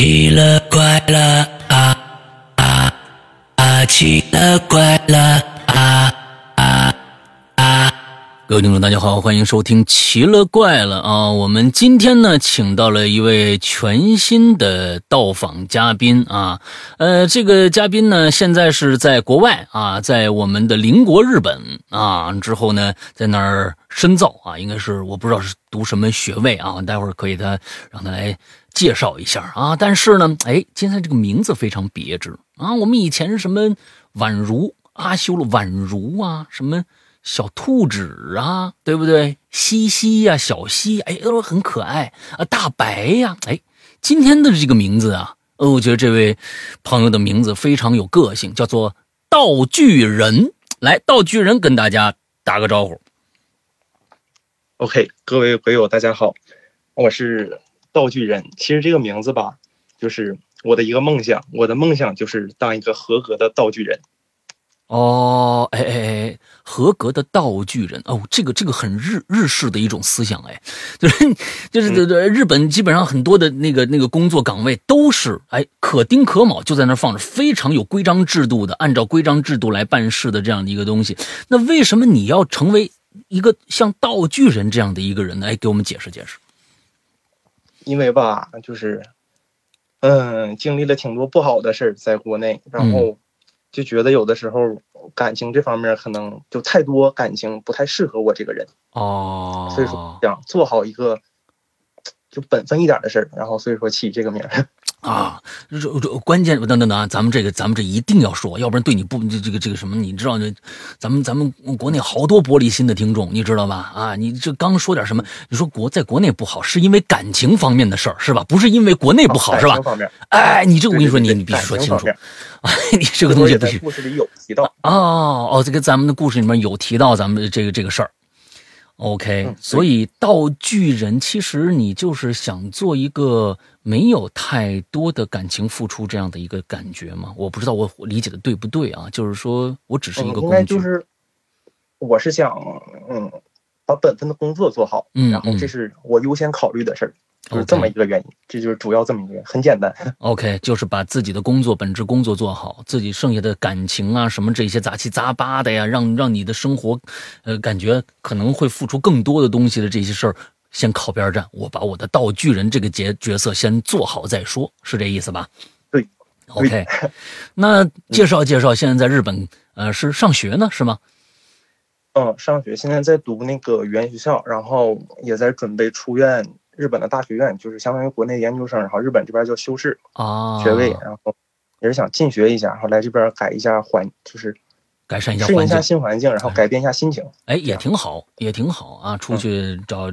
奇了怪了啊啊啊！奇了怪了啊啊啊！各位听众，大家好，欢迎收听《奇了怪了》啊！我们今天呢，请到了一位全新的到访嘉宾啊。呃，这个嘉宾呢，现在是在国外啊，在我们的邻国日本啊。之后呢，在那儿深造啊，应该是我不知道是读什么学位啊。待会儿可以他让他来。介绍一下啊，但是呢，哎，今天这个名字非常别致啊。我们以前什么宛如阿修罗宛如啊，什么小兔子啊，对不对？西西呀，小西，哎，都很可爱啊。大白呀，哎，今天的这个名字啊，呃，我觉得这位朋友的名字非常有个性，叫做道具人。来，道具人跟大家打个招呼。OK，各位鬼友，大家好，我是。道具人，其实这个名字吧，就是我的一个梦想。我的梦想就是当一个合格的道具人。哦，哎哎哎，合格的道具人哦，这个这个很日日式的一种思想，哎，就是就是对对，日本基本上很多的那个那个工作岗位都是哎可丁可卯就在那放着，非常有规章制度的，按照规章制度来办事的这样的一个东西。那为什么你要成为一个像道具人这样的一个人呢？哎，给我们解释解释。因为吧，就是，嗯，经历了挺多不好的事儿在国内，然后就觉得有的时候感情这方面可能就太多感情不太适合我这个人哦，所以说想做好一个就本分一点的事儿，然后所以说起这个名儿。啊，这这关键等等等，咱们这个咱们这一定要说，要不然对你不这这个这个什么，你知道这，咱们咱们国内好多玻璃心的听众，你知道吧？啊，你这刚说点什么？你说国在国内不好，是因为感情方面的事儿是吧？不是因为国内不好是吧？哎，你这个我跟你说，你你必须说清楚啊！你这个东西必须。故事里有提到哦哦，这个咱们的故事里面有提到咱们这个这个事儿。OK，所以道具人其实你就是想做一个没有太多的感情付出这样的一个感觉吗？我不知道我理解的对不对啊？就是说我只是一个工具。就是，我是想嗯，把本分的工作做好，嗯，然后这是我优先考虑的事儿。就是这么一个原因，这就是主要这么一个，很简单。OK，就是把自己的工作本职工作做好，自己剩下的感情啊什么这些杂七杂八的呀，让让你的生活，呃，感觉可能会付出更多的东西的这些事儿，先靠边站。我把我的道具人这个角角色先做好再说，是这意思吧？对。OK，那介绍介绍，现在在日本，呃，是上学呢，是吗？嗯，上学，现在在读那个语言学校，然后也在准备出院。日本的大学院就是相当于国内研究生，然后日本这边叫修士啊学位，然后也是想进学一下，然后来这边改一下环，就是改善一下适应一下新环境，然后改变一下心情。哎，也挺好，也挺好啊，出去找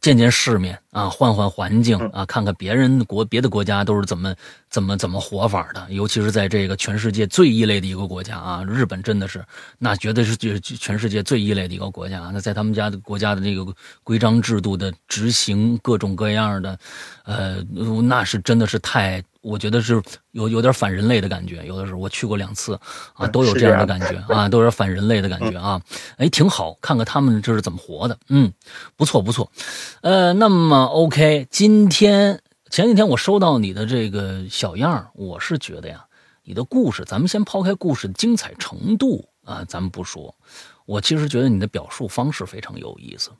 见见世面啊，换换环境啊，看看别人国别的国家都是怎么怎么怎么活法的，尤其是在这个全世界最异类的一个国家啊，日本真的是那绝对是就是全世界最异类的一个国家。那在他们家的国家的这个规章制度的执行，各种各样的，呃，那是真的是太。我觉得是有有点反人类的感觉，有的时候我去过两次，啊，都有这样的感觉。啊，都有点反人类的感觉啊，哎，挺好，看看他们这是怎么活的，嗯，不错不错，呃，那么 OK，今天前几天我收到你的这个小样我是觉得呀，你的故事，咱们先抛开故事的精彩程度啊，咱们不说，我其实觉得你的表述方式非常有意思。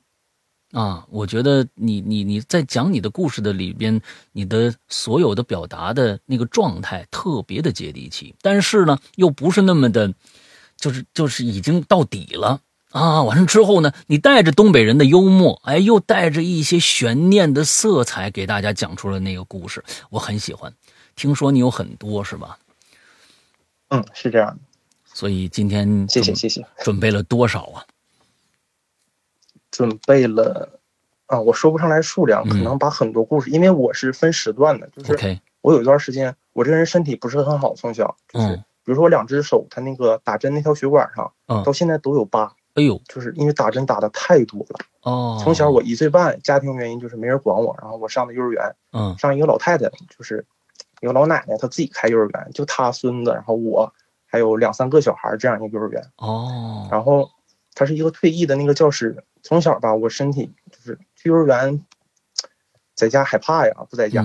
啊，我觉得你你你在讲你的故事的里边，你的所有的表达的那个状态特别的接地气，但是呢，又不是那么的，就是就是已经到底了啊。完了之后呢，你带着东北人的幽默，哎，又带着一些悬念的色彩，给大家讲出了那个故事，我很喜欢。听说你有很多是吧？嗯，是这样的。所以今天谢谢谢谢，准备了多少啊？准备了啊，我说不上来数量，可能把很多故事，因为我是分时段的，就是我有一段时间，我这个人身体不是很好，从小就是比如说我两只手，他那个打针那条血管上，到现在都有疤。哎呦，就是因为打针打的太多了。哦，从小我一岁半，家庭原因就是没人管我，然后我上的幼儿园，嗯，上一个老太太，就是一个老奶奶，她自己开幼儿园，就她孙子，然后我还有两三个小孩这样一个幼儿园。哦，然后她是一个退役的那个教师。从小吧，我身体就是去幼儿园，在家害怕呀，不在家。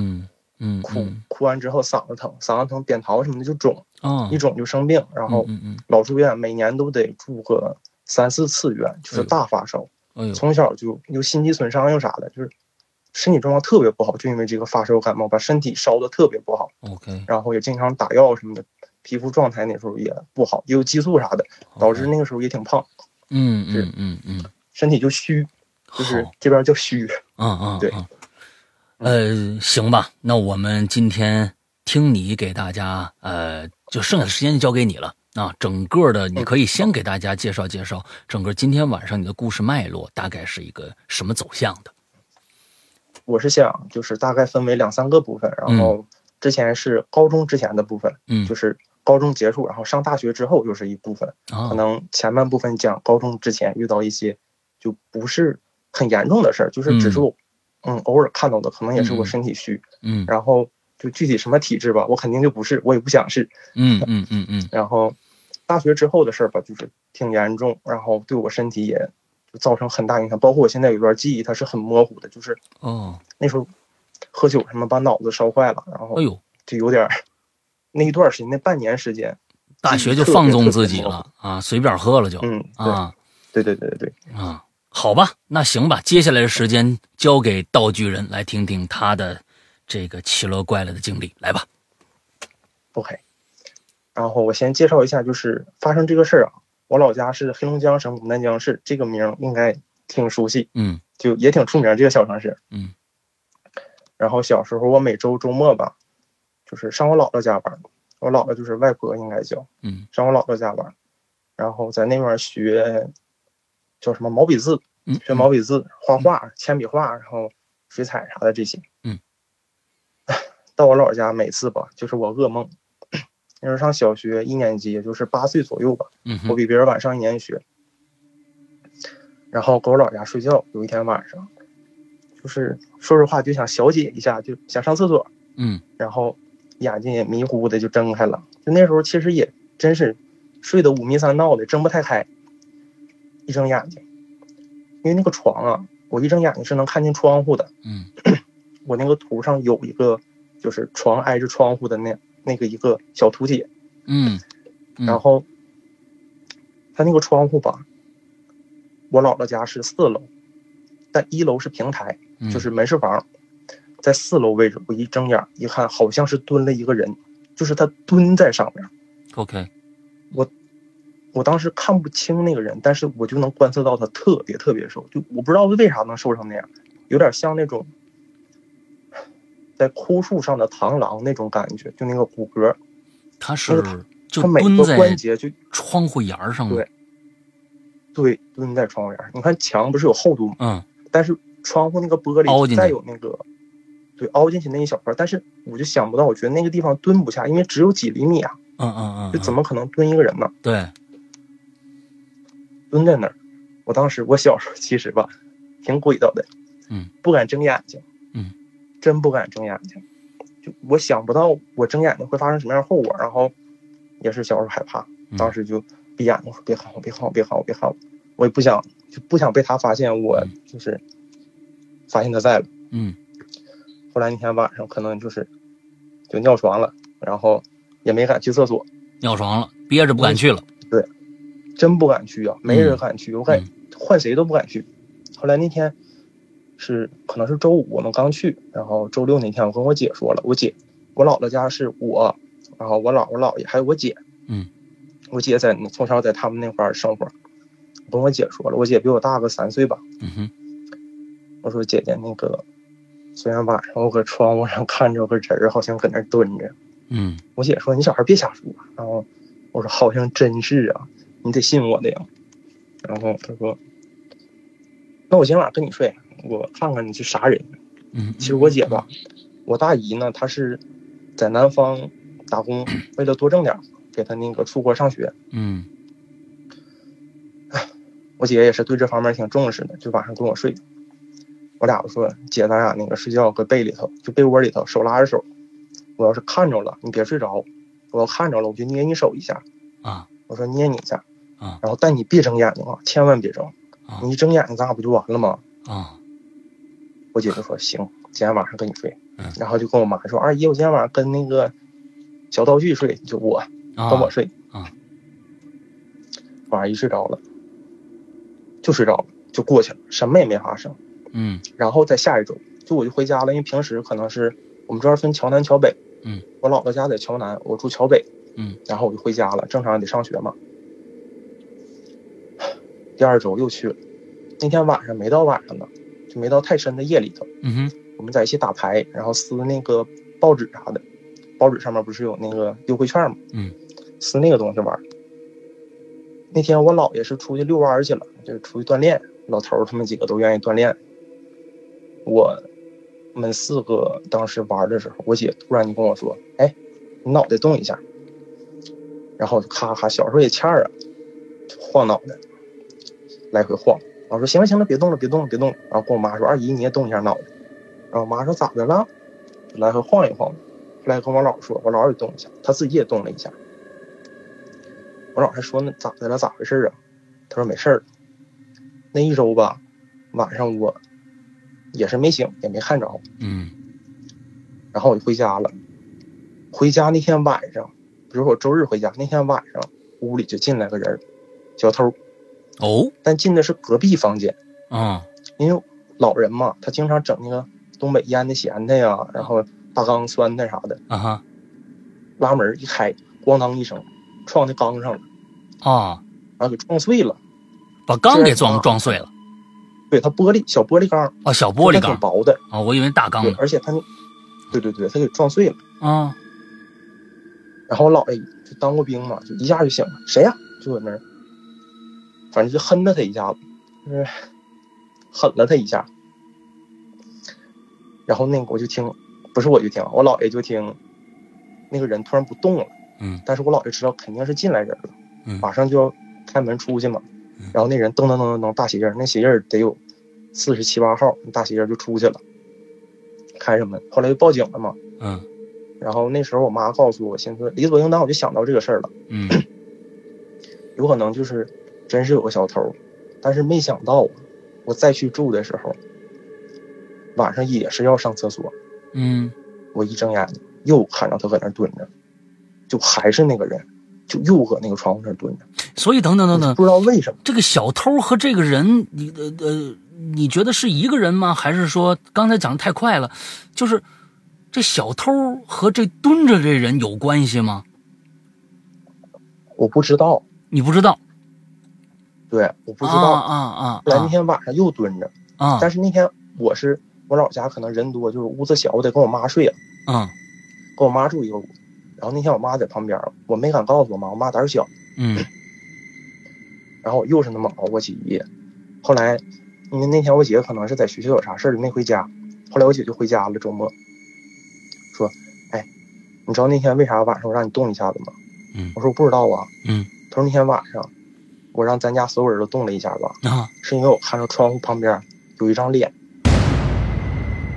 嗯，哭哭完之后嗓子疼，嗓子疼扁桃什么的就肿，一肿就生病，然后老住院，每年都得住个三四次院，就是大发烧。从小就又心肌损伤又啥的，就是身体状况特别不好，就因为这个发烧感冒，把身体烧的特别不好。OK，然后也经常打药什么的，皮肤状态那时候也不好，也有激素啥的，导致那个时候也挺胖。嗯嗯嗯嗯，身体就虚，就是这边叫虚。嗯嗯，对。呃，行吧，那我们今天听你给大家，呃，就剩下的时间就交给你了啊。整个的，你可以先给大家介绍介绍整个今天晚上你的故事脉络，大概是一个什么走向的。我是想，就是大概分为两三个部分，然后之前是高中之前的部分，嗯，就是高中结束，然后上大学之后又是一部分，可能前半部分讲高中之前遇到一些就不是很严重的事儿，就是只是。嗯，偶尔看到的可能也是我身体虚，嗯，然后就具体什么体质吧，我肯定就不是，我也不想是，嗯嗯嗯嗯。然后大学之后的事儿吧，就是挺严重，然后对我身体也就造成很大影响，包括我现在有段记忆它是很模糊的，就是哦，那时候喝酒什么把脑子烧坏了，然后哎呦，就有点那一段时间，那半年时间，大学就放纵自己了啊，随便喝了就，嗯啊，对对对对对啊。好吧，那行吧，接下来的时间交给道具人来听听他的这个奇了怪了的经历，来吧。OK，然后我先介绍一下，就是发生这个事儿啊，我老家是黑龙江省牡丹江市，这个名应该挺熟悉，嗯，就也挺出名这个小城市，嗯。然后小时候我每周周末吧，就是上我姥姥家玩，我姥姥就是外婆应该叫，嗯，上我姥姥家玩，然后在那边学。叫什么毛笔字？学毛笔字，画画，铅笔画，然后水彩啥的这些。嗯，到我姥姥家每次吧，就是我噩梦。那时候上小学一年级，也就是八岁左右吧。嗯，我比别人晚上一年学。然后搁我姥姥家睡觉，有一天晚上，就是说实话就想小解一下，就想上厕所。嗯，然后眼睛也迷糊的就睁开了。就那时候其实也真是睡得五迷三道的，睁不太开。一睁眼睛，因为那个床啊，我一睁眼睛是能看见窗户的。嗯，我那个图上有一个，就是床挨着窗户的那那个一个小图解。嗯，然后他那个窗户吧，我姥姥家是四楼，但一楼是平台，就是门市房，在四楼位置。我一睁眼一看，好像是蹲了一个人，就是他蹲在上面。OK，我。我当时看不清那个人，但是我就能观测到他特别特别瘦，就我不知道为啥能瘦成那样，有点像那种在枯树上的螳螂那种感觉，就那个骨骼。他是就每个关节就窗户沿上对，对，蹲在窗户沿。你看墙不是有厚度吗？嗯。但是窗户那个玻璃再有那个，对，凹进去那一小块，但是我就想不到，我觉得那个地方蹲不下，因为只有几厘米啊。嗯嗯嗯。就怎么可能蹲一个人呢？对。蹲在那儿，我当时我小时候其实吧，挺鬼道的，嗯，不敢睁眼睛，嗯，真不敢睁眼睛，就我想不到我睁眼睛会发生什么样后果，然后也是小时候害怕，当时就闭眼睛说别喊我，别喊我，别喊我，别喊我，我也不想就不想被他发现我就是发现他在了，嗯，后来那天晚上可能就是就尿床了，然后也没敢去厕所，尿床了，憋着不敢去了。对真不敢去啊，没人敢去，我敢换谁都不敢去。后来那天是可能是周五，我们刚去，然后周六那天我跟我姐说了，我姐我姥姥家是我，然后我姥我姥爷还有我姐，嗯，我姐在从小在他们那块儿生活，我跟我姐说了，我姐比我大个三岁吧，嗯哼，我说姐姐那个，昨天晚上我搁窗户上看着个人儿，好像搁那蹲着，嗯，我姐说你小孩别瞎说，然后我说好像真是啊。你得信我的呀，然后她说：“那我今晚跟你睡，我看看你是啥人。”嗯，其实我姐吧，我大姨呢，她是在南方打工，为了多挣点，给她那个出国上学。嗯，我姐也是对这方面挺重视的，就晚上跟我睡。我俩说：“姐，咱俩那个睡觉搁被里头，就被窝里头，手拉着手。我要是看着了，你别睡着；我要看着了，我就捏你手一下。”啊，我说捏你一下。啊，然后但你别睁眼睛啊，千万别睁，你一睁眼睛咱俩不就完了吗？啊，我姐就说行，今天晚上跟你睡。然后就跟我妈说：“二姨，我今天晚上跟那个小道具睡，就我跟我睡。”啊，晚上一睡着了，就睡着了，就过去了，什么也没发生。嗯，然后再下一周，就我就回家了，因为平时可能是我们这儿分桥南桥北。嗯，我姥姥家在桥南，我住桥北。嗯，然后我就回家了，正常得上学嘛。第二周又去了，那天晚上没到晚上呢，就没到太深的夜里头。嗯哼，我们在一起打牌，然后撕那个报纸啥的，报纸上面不是有那个优惠券吗？嗯，撕那个东西玩。那天我姥爷是出去遛弯去了，就是出去锻炼，老头儿他们几个都愿意锻炼。我们四个当时玩的时候，我姐突然就跟我说：“哎，你脑袋动一下。”然后就咔咔，小时候也欠啊，晃脑袋，来回晃。我说行了行了，别动了别动了别动了。然后跟我妈说：“二姨你也动一下脑袋。”然后我妈说：“咋的了？”来回晃一晃。后来跟我姥说：“我姥也动一下，他自己也动了一下。”我姥还说：“那咋的了？咋回事啊？”他说：“没事儿。”那一周吧，晚上我也是没醒，也没看着。嗯。然后我就回家了。回家那天晚上。比如说我周日回家那天晚上，屋里就进来个人，小偷。哦，但进的是隔壁房间。啊，因为老人嘛，他经常整那个东北腌的咸菜呀，然后大缸酸菜啥的。啊哈，拉门一开，咣当一声，撞在缸上了。啊，然后给撞碎了，把缸给撞撞碎了。对他玻璃小玻璃缸。啊，小玻璃缸，挺薄的。啊，我以为大缸。对，而且他，对对对，他给撞碎了。啊。然后我姥爷就当过兵嘛，就一下就醒了。谁呀？就搁那儿，反正就哼了他一下子，就是狠了他一下。然后那个我就听，不是我就听，我姥爷就听，那个人突然不动了。嗯。但是我姥爷知道肯定是进来人了，嗯，马上就要开门出去嘛。然后那人噔噔噔噔噔大鞋印那鞋印得有四十七八号，大鞋印就出去了，开着门。后来就报警了嘛。嗯。然后那时候我妈告诉我，现在理所应当，我就想到这个事儿了。嗯，有可能就是真是有个小偷，但是没想到我再去住的时候，晚上也是要上厕所。嗯，我一睁眼又看到他搁那蹲着，就还是那个人，就又搁那个窗户那儿蹲着。所以等等等等，不知道为什么这个小偷和这个人，你呃呃，你觉得是一个人吗？还是说刚才讲的太快了？就是。这小偷和这蹲着这人有关系吗？我不知道，你不知道？对，我不知道啊啊！来那天晚上又蹲着啊，但是那天我是我老家可能人多，就是屋子小，我得跟我妈睡啊，跟我妈住一个屋。然后那天我妈在旁边，我没敢告诉我妈，我妈胆小。嗯。然后我又是那么熬过去一夜。后来因为那天我姐可能是在学校有啥事儿没回家，后来我姐就回家了，周末。说，哎，你知道那天为啥晚上我让你动一下子吗？嗯，我说我不知道啊。嗯，他说那天晚上我让咱家所有人都动了一下子，啊，是因为我看到窗户旁边有一张脸，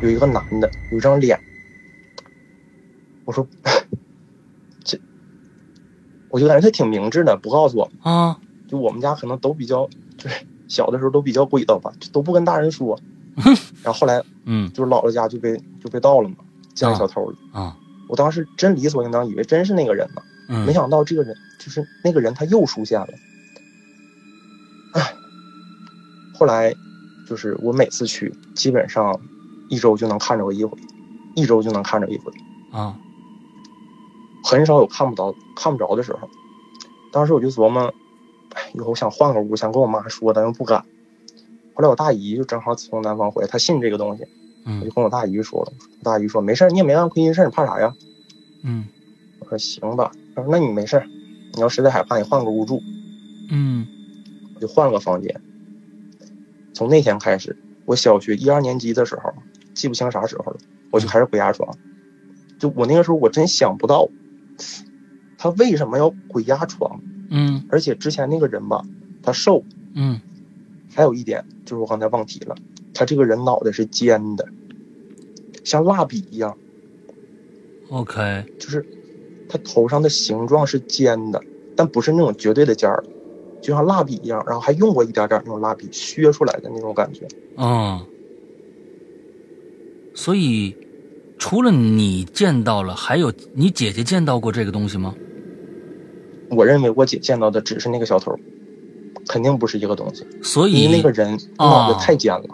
有一个男的，有一张脸。我说，这，我就感觉他挺明智的，不告诉我啊。就我们家可能都比较，就是小的时候都比较鬼道吧，都不跟大人说。然后后来，嗯，就是姥姥家就被就被盗了嘛。见小偷了啊！我当时真理所应当以为真是那个人呢，没想到这个人就是那个人，他又出现了。唉，后来就是我每次去，基本上一周就能看着我一回，一周就能看着一回啊，很少有看不着看不着的时候。当时我就琢磨，哎以后想换个屋，想跟我妈说，但又不敢。后来我大姨就正好从南方回来，她信这个东西。我就跟我大姨说了，大姨说没事你也没干亏心事你怕啥呀？嗯，我说行吧，她说那你没事你要实在害怕，你换个屋住。嗯，我就换了个房间。从那天开始，我小学一二年级的时候，记不清啥时候了，我就开始鬼压床。就我那个时候，我真想不到，他为什么要鬼压床？嗯，而且之前那个人吧，他瘦。嗯，还有一点就是我刚才忘提了。他这个人脑袋是尖的，像蜡笔一样。OK，就是他头上的形状是尖的，但不是那种绝对的尖儿，就像蜡笔一样，然后还用过一点点那种蜡笔削出来的那种感觉。嗯，所以除了你见到了，还有你姐姐见到过这个东西吗？我认为我姐见到的只是那个小偷，肯定不是一个东西。所以那个人脑子太尖了。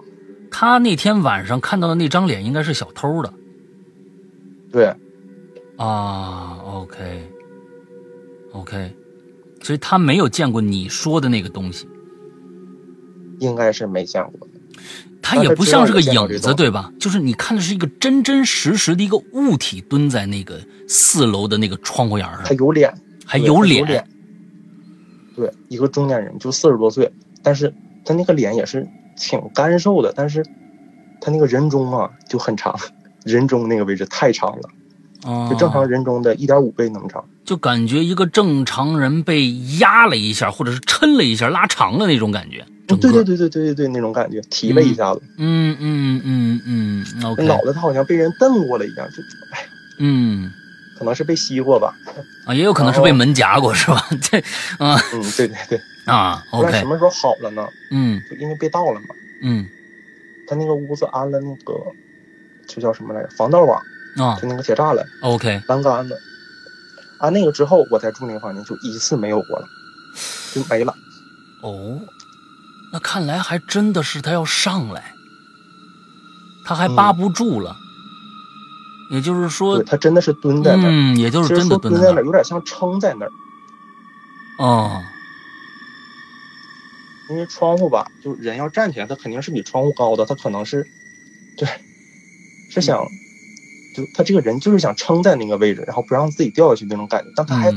他那天晚上看到的那张脸应该是小偷的。对。啊，OK，OK，所以他没有见过你说的那个东西。应该是没见过。他也不像是个影子，对吧？就是你看的是一个真真实实的一个物体蹲在那个四楼的那个窗户沿上。他有脸。还有脸，对，一个中年人，就四十多岁，但是他那个脸也是挺干瘦的，但是他那个人中啊就很长，人中那个位置太长了，就正常人中的一点五倍那么长，就感觉一个正常人被压了一下，或者是抻了一下，拉长了那种感觉，对对对对对对对，那种感觉，提了一下子，嗯嗯嗯嗯嗯，脑袋他好像被人蹬过了一样，就哎，嗯。可能是被吸过吧，啊，也有可能是被门夹过，是吧？这，啊，嗯，对对对，啊，OK。什么时候好了呢？嗯，就因为被盗了嘛。嗯，他那个屋子安了那个，就叫什么来着？防盗网啊，就那个铁栅栏，OK。栏杆子，安那个之后，我在住那个房间就一次没有过了，就没了。哦，那看来还真的是他要上来，他还扒不住了。也就是说，他真的是蹲在那儿，嗯，也就是真的蹲在那儿，有点像撑在那儿。哦，因为窗户吧，就人要站起来，他肯定是比窗户高的，他可能是，对，是想，就他这个人就是想撑在那个位置，然后不让自己掉下去那种感觉。但他还，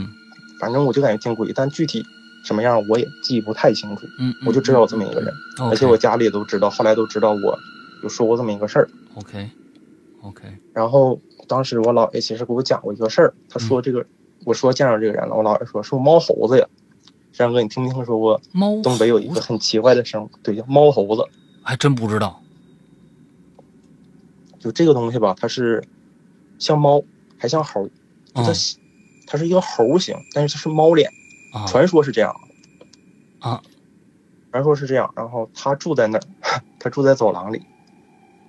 反正我就感觉挺诡异，但具体什么样我也记不太清楚。嗯，我就知道有这么一个人，而且我家里也都知道，后来都知道我有说过这么一个事儿。OK，OK，然后。当时我姥爷其实给我讲过一个事儿，他说这个，我说见着这个人了，我姥爷说是猫猴子呀。山哥，你听没听说过？猫东北有一个很奇怪的生物，对，叫猫猴子。还真不知道。就这个东西吧，它是像猫，还像猴，它它是一个猴形，但是它是猫脸。传说是这样。啊。传说是这样，然后他住在那儿，他住在走廊里。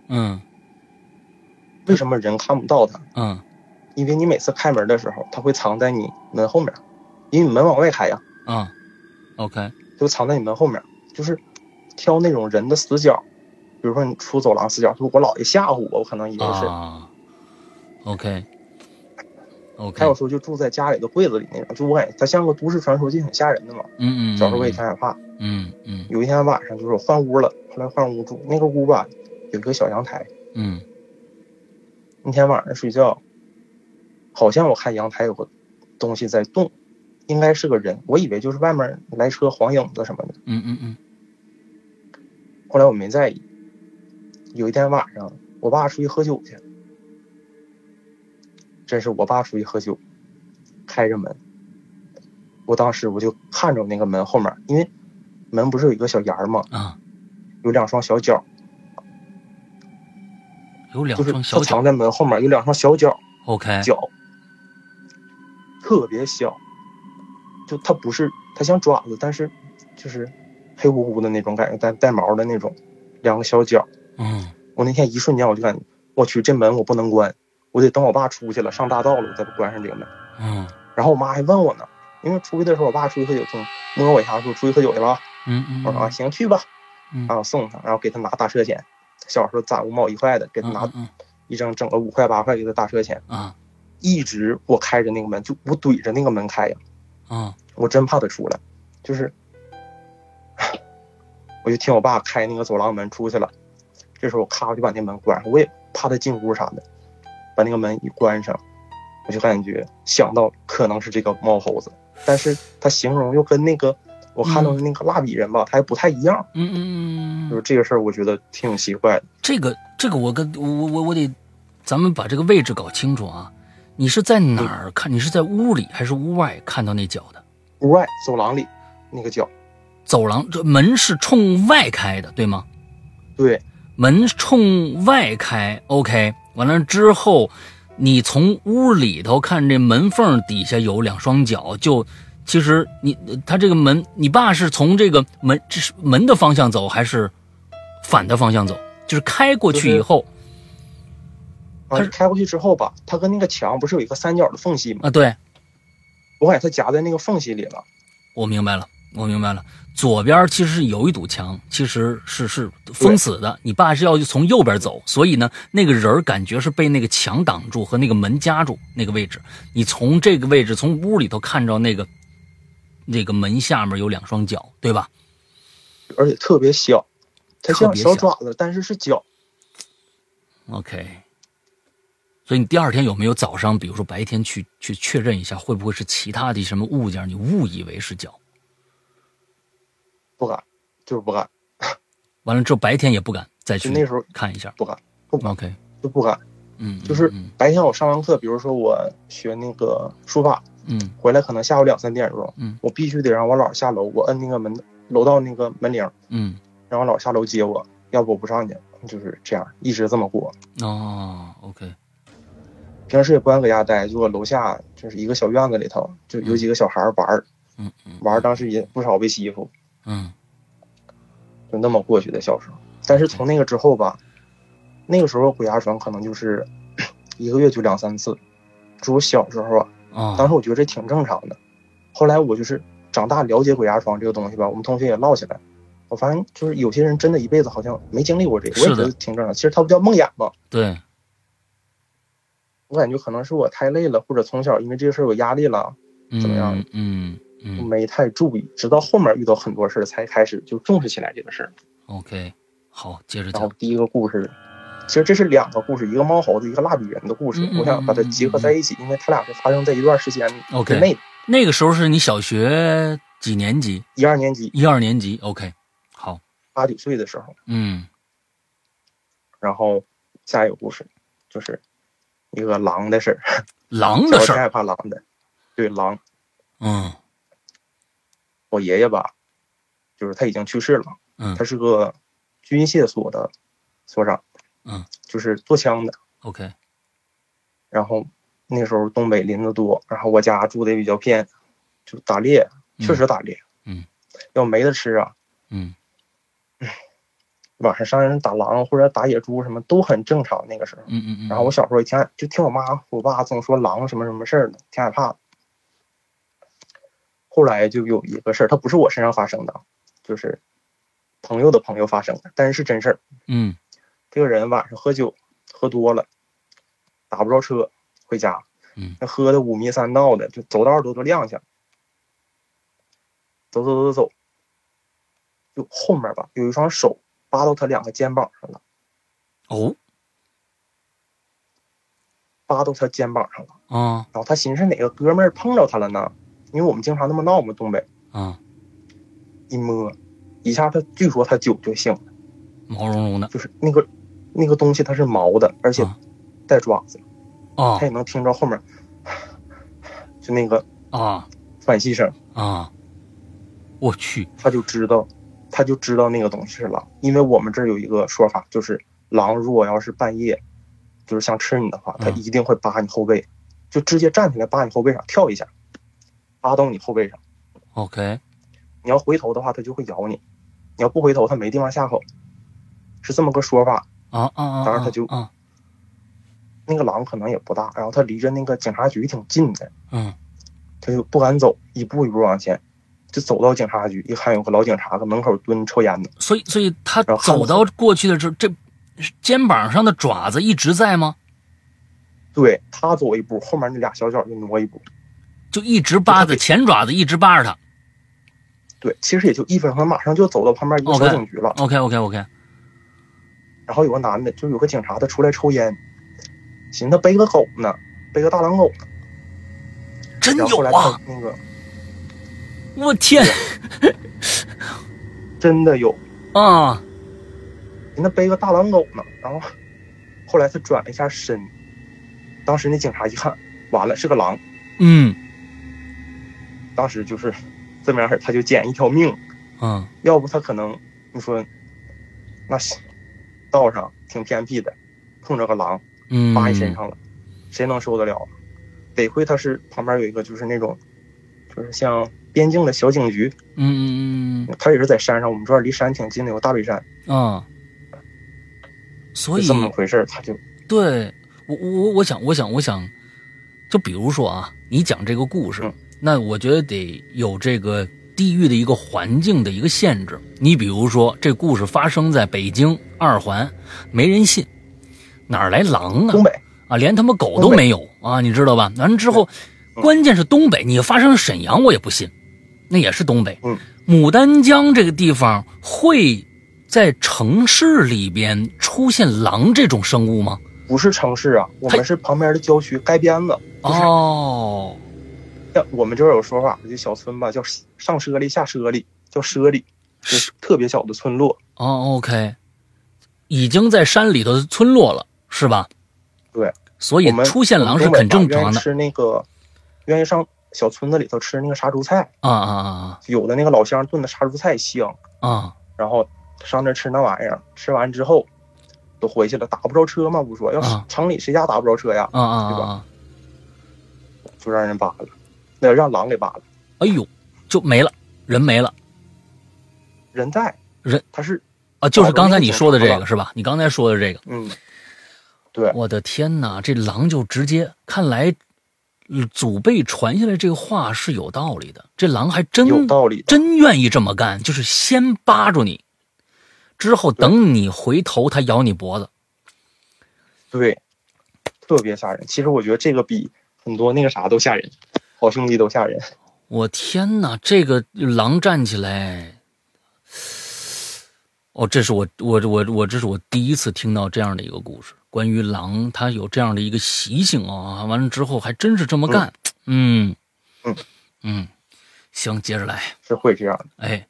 嗯。为什么人看不到他？嗯，因为你每次开门的时候，他会藏在你门后面，因为你门往外开呀。嗯，OK，就藏在你门后面，就是挑那种人的死角，比如说你出走廊死角，就我姥爷吓唬我，我可能以为是。OK，OK。还有说就住在家里的柜子里那种，就我感觉它像个都市传说，就很吓人的嘛。嗯嗯。小时候我也挺害怕。嗯嗯。有一天晚上，就是我换屋了，后来换屋住，那个屋吧有一个小阳台。嗯。那天晚上睡觉，好像我看阳台有个东西在动，应该是个人，我以为就是外面来车晃影子什么的。嗯嗯嗯。后来我没在意。有一天晚上，我爸出去喝酒去，真是我爸出去喝酒，开着门，我当时我就看着那个门后面，因为门不是有一个小檐吗？啊，有两双小脚。有两双小脚，藏在门后面有两双小脚。OK，脚特别小，就它不是它像爪子，但是就是黑乎乎的那种感觉，带带毛的那种两个小脚。嗯，我那天一瞬间我就感觉，我去这门我不能关，我得等我爸出去了上大道了我再关上这个门。嗯，然后我妈还问我呢，因为出去的时候我爸出去喝酒，就摸我一下说出去喝酒去了。嗯嗯，我说啊行去吧，然后送他，然后给他拿大车钱。小时候攒五毛一块的，给他拿一张整个五块八块给他打车钱啊！一直我开着那个门，就我怼着那个门开呀啊！我真怕他出来，就是我就听我爸开那个走廊门出去了。这时候我咔我就把那门关上，我也怕他进屋啥的，把那个门一关上，我就感觉想到可能是这个猫猴子，但是他形容又跟那个。我看到的那个蜡笔人吧，他还不太一样。嗯嗯嗯，就是这个事儿，我觉得挺奇怪的。这个这个，我跟我我我得，咱们把这个位置搞清楚啊。你是在哪儿看？你是在屋里还是屋外看到那脚的？屋外走廊里那个脚。走廊这门是冲外开的，对吗？对，门冲外开。OK，完了之后，你从屋里头看这门缝底下有两双脚，就。其实你他这个门，你爸是从这个门这是门的方向走，还是反的方向走？就是开过去以后，啊，开过去之后吧，他跟那个墙不是有一个三角的缝隙吗？啊，对，我感觉他夹在那个缝隙里了。我明白了，我明白了。左边其实是有一堵墙，其实是是封死的。你爸是要从右边走，所以呢，那个人感觉是被那个墙挡住和那个门夹住那个位置。你从这个位置从屋里头看着那个那个门下面有两双脚，对吧？而且特别小，它像小爪子，但是是脚。OK。所以你第二天有没有早上，比如说白天去去确认一下，会不会是其他的什么物件？你误以为是脚？不敢，就是不敢。完了之后白天也不敢再去那时候看一下，不敢。不 OK，就不敢。嗯，就是白天我上完课，比如说我学那个书法，嗯，回来可能下午两三点钟，嗯，我必须得让我姥下楼，我摁那个门楼道那个门铃，嗯，让我姥下楼接我，要不我不上去，就是这样，一直这么过。哦，OK。平时也不敢搁家待，就搁楼下，就是一个小院子里头，就有几个小孩玩儿，嗯嗯，玩儿当时也不少被欺负，嗯，就那么过去的小时候。但是从那个之后吧，那个时候鬼压床可能就是 一个月就两三次，就我小时候啊，当时我觉得这挺正常的。后来我就是长大了解鬼压床这个东西吧，我们同学也唠起来，我发现就是有些人真的一辈子好像没经历过这个，我也觉得挺正常。其实它不叫梦魇吗？对。我感觉可能是我太累了，或者从小因为这个事儿有压力了，怎么样？嗯嗯，没太注意，直到后面遇到很多事儿才开始就重视起来这个事儿。OK，好，接着讲。然后第一个故事，其实这是两个故事，一个猫猴子，一个蜡笔人的故事。我想把它结合在一起，因为它俩是发生在一段时间之内。那个时候是你小学几年级？一二年级。一二年级。OK，好，八九岁的时候。嗯。然后下一个故事就是。一个狼的事儿，狼的事儿，害怕狼的，对狼，嗯，我爷爷吧，就是他已经去世了，嗯，他是个军械所的所长，嗯，就是做枪的，OK，然后那时候东北林子多，然后我家住的也比较偏，就打猎，确实打猎，嗯，要没得吃啊，嗯。晚上上人打狼或者打野猪什么都很正常，那个时候。嗯嗯嗯。然后我小时候也挺就听我妈我爸总说狼什么什么事儿的，挺害怕的。后来就有一个事儿，它不是我身上发生的，就是朋友的朋友发生的，但是是真事儿。嗯。这个人晚上喝酒喝多了，打不着车回家。嗯。那喝的五迷三道的，就走道都都踉跄。走走走走走，就后面吧有一双手。扒到他两个肩膀上了，哦，扒到他肩膀上了啊！然后他寻思哪个哥们儿碰着他了呢？因为我们经常那么闹嘛，东北啊，一摸，一下他据说他酒就醒了，毛茸茸的，就是那个那个东西它是毛的，而且带爪子啊，他也能听着后面，就那个啊。喘息声啊，我去，他就知道。他就知道那个东西是狼，因为我们这儿有一个说法，就是狼如果要是半夜，就是想吃你的话，它一定会扒你后背，就直接站起来扒你后背上跳一下，扒到你后背上。OK，你要回头的话，它就会咬你；你要不回头，它没地方下口，是这么个说法。啊啊啊！当然，他就那个狼可能也不大，然后他离着那个警察局挺近的，嗯，他就不敢走，一步一步往前。就走到警察局，一看有个老警察搁门口蹲抽烟呢。所以，所以他走到过去的时候，这肩膀上的爪子一直在吗？对他走一步，后面那俩小脚就挪一步，就一直扒着前爪子，一直扒着他。对，其实也就一分钟，马上就走到旁边一个小警局了。OK，OK，OK。然后有个男的，就有个警察，他出来抽烟，寻思背个狗呢，背个大狼狗呢。真有啊！那个。我天，真的有啊！人那背个大狼狗呢，然后后来他转了一下身，当时那警察一看，完了是个狼，嗯，当时就是这么样式他就捡一条命，嗯，要不他可能你说那道上挺偏僻的，碰着个狼，嗯，扒你身上了，谁能受得了？得亏他是旁边有一个就是那种，就是像。边境的小警局，嗯嗯嗯，他也是在山上，我们这儿离山挺近的，有大北山啊。所以这么回事他就对我我我想我想我想，就比如说啊，你讲这个故事，那我觉得得有这个地域的一个环境的一个限制。你比如说，这故事发生在北京二环，没人信，哪来狼啊？东北啊，连他妈狗都没有啊，你知道吧？完了之后，关键是东北，你发生沈阳我也不信，那也是东北。嗯，牡丹江这个地方会。在城市里边出现狼这种生物吗？不是城市啊，我们是旁边的郊区街边子。哦，像我们这儿有说法，就小村吧，叫上舍里下舍里，叫畞里，就，是特别小的村落。哦，OK，已经在山里头村落了，是吧？对，所以出现狼是很正常的。吃那个，愿意上小村子里头吃那个杀猪菜啊啊啊！有的那个老乡炖的杀猪菜香啊，然后。上那吃那玩意儿，吃完之后都回去了，打不着车嘛，不说，要城里谁家打不着车呀？啊啊，对吧？就让人扒了，那让狼给扒了。哎呦，就没了，人没了，人在，人他是啊，就是刚才你说的这个是吧？你刚才说的这个，嗯，对，我的天哪，这狼就直接，看来祖辈传下来这个话是有道理的，这狼还真有道理，真愿意这么干，就是先扒住你。之后等你回头，它咬你脖子。对，特别吓人。其实我觉得这个比很多那个啥都吓人，好兄弟都吓人。我天哪，这个狼站起来，哦，这是我我我我这是我第一次听到这样的一个故事，关于狼它有这样的一个习性啊。完了之后还真是这么干。嗯嗯嗯，行，接着来。是会这样的，哎。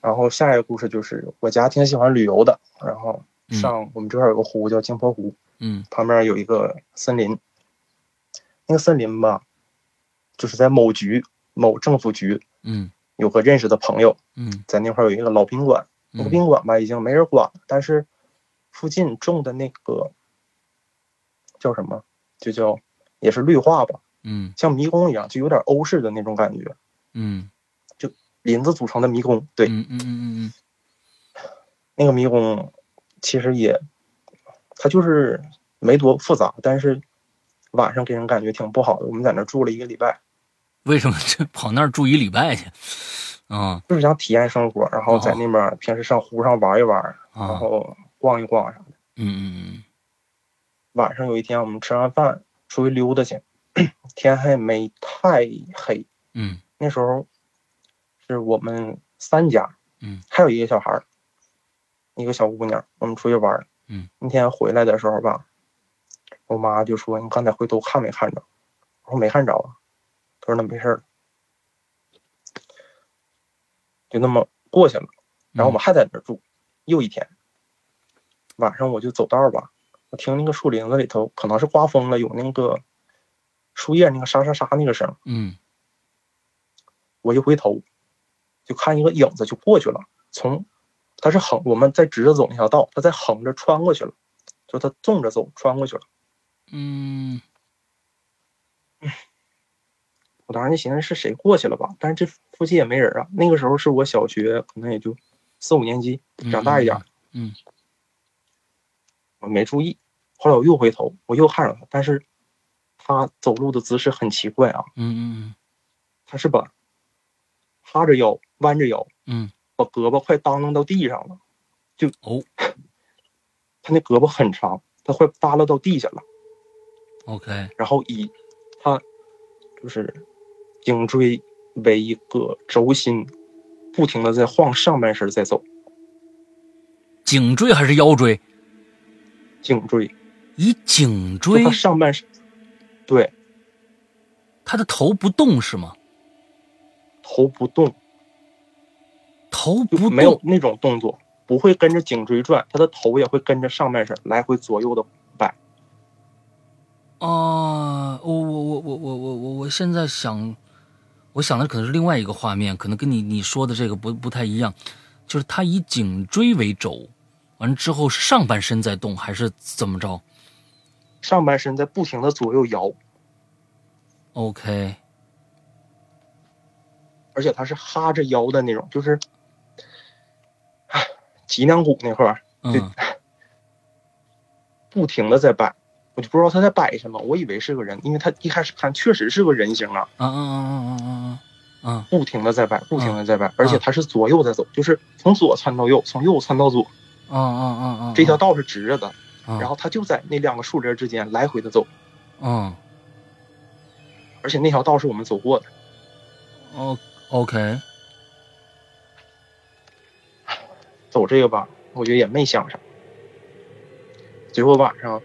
然后下一个故事就是我家挺喜欢旅游的，然后上我们这块有个湖叫镜泊湖，嗯，旁边有一个森林，那个森林吧，就是在某局某政府局，嗯，有个认识的朋友，嗯，在那块有一个老宾馆，那个宾馆吧已经没人管了，但是附近种的那个叫什么，就叫也是绿化吧，嗯，像迷宫一样，就有点欧式的那种感觉，嗯。就林子组成的迷宫，对，嗯嗯嗯嗯嗯，那个迷宫其实也，它就是没多复杂，但是晚上给人感觉挺不好的。我们在那住了一个礼拜，为什么就跑那儿住一礼拜去？啊，就是想体验生活，然后在那边平时上湖上玩一玩，然后逛一逛啥的。嗯嗯嗯。晚上有一天，我们吃完饭出去溜达去，天还没太黑。嗯，那时候。是我们三家，嗯，还有一个小孩儿，一个小姑娘，我们出去玩儿，嗯，那天回来的时候吧，我妈就说：“你刚才回头看没看着？”我说：“没看着啊。”她说：“那没事儿。”就那么过去了。然后我们还在那儿住，又一天。晚上我就走道吧，我听那个树林子里头，可能是刮风了，有那个树叶那个沙沙沙那个声，嗯，我一回头。就看一个影子就过去了，从，他是横，我们在直着走那条道，他在横着穿过去了，就他纵着走穿过去了。嗯，我当时就寻思是谁过去了吧，但是这附近也没人啊。那个时候是我小学，可能也就四五年级，长大一点。嗯，我没注意，后来我又回头，我又看着他，但是他走路的姿势很奇怪啊。嗯嗯嗯，他是把。趴着腰，弯着腰，嗯，把胳膊快耷拉到地上了，就哦，他那胳膊很长，他快耷拉到地下了。OK，然后以他就是颈椎为一个轴心，不停的在晃上半身在走。颈椎还是腰椎？颈椎，以颈椎上半身，对，他的头不动是吗？头不动，头不没有那种动作，不会跟着颈椎转，他的头也会跟着上半身来回左右的摆。啊，我我我我我我我我现在想，我想的可能是另外一个画面，可能跟你你说的这个不不太一样，就是他以颈椎为轴，完之后是上半身在动，还是怎么着？上半身在不停的左右摇。OK。而且他是哈着腰的那种，就是，脊梁骨那块儿，嗯，不停的在摆，我就不知道他在摆什么，我以为是个人，因为他一开始看确实是个人形啊，嗯嗯嗯嗯嗯嗯嗯，不停的在摆，不停的在摆，而且他是左右在走，就是从左窜到右，从右窜到左，啊啊啊啊，这条道是直着的，然后他就在那两个树林之间来回的走，嗯，而且那条道是我们走过的，哦，OK，走这个吧，我觉得也没想啥。最后晚上，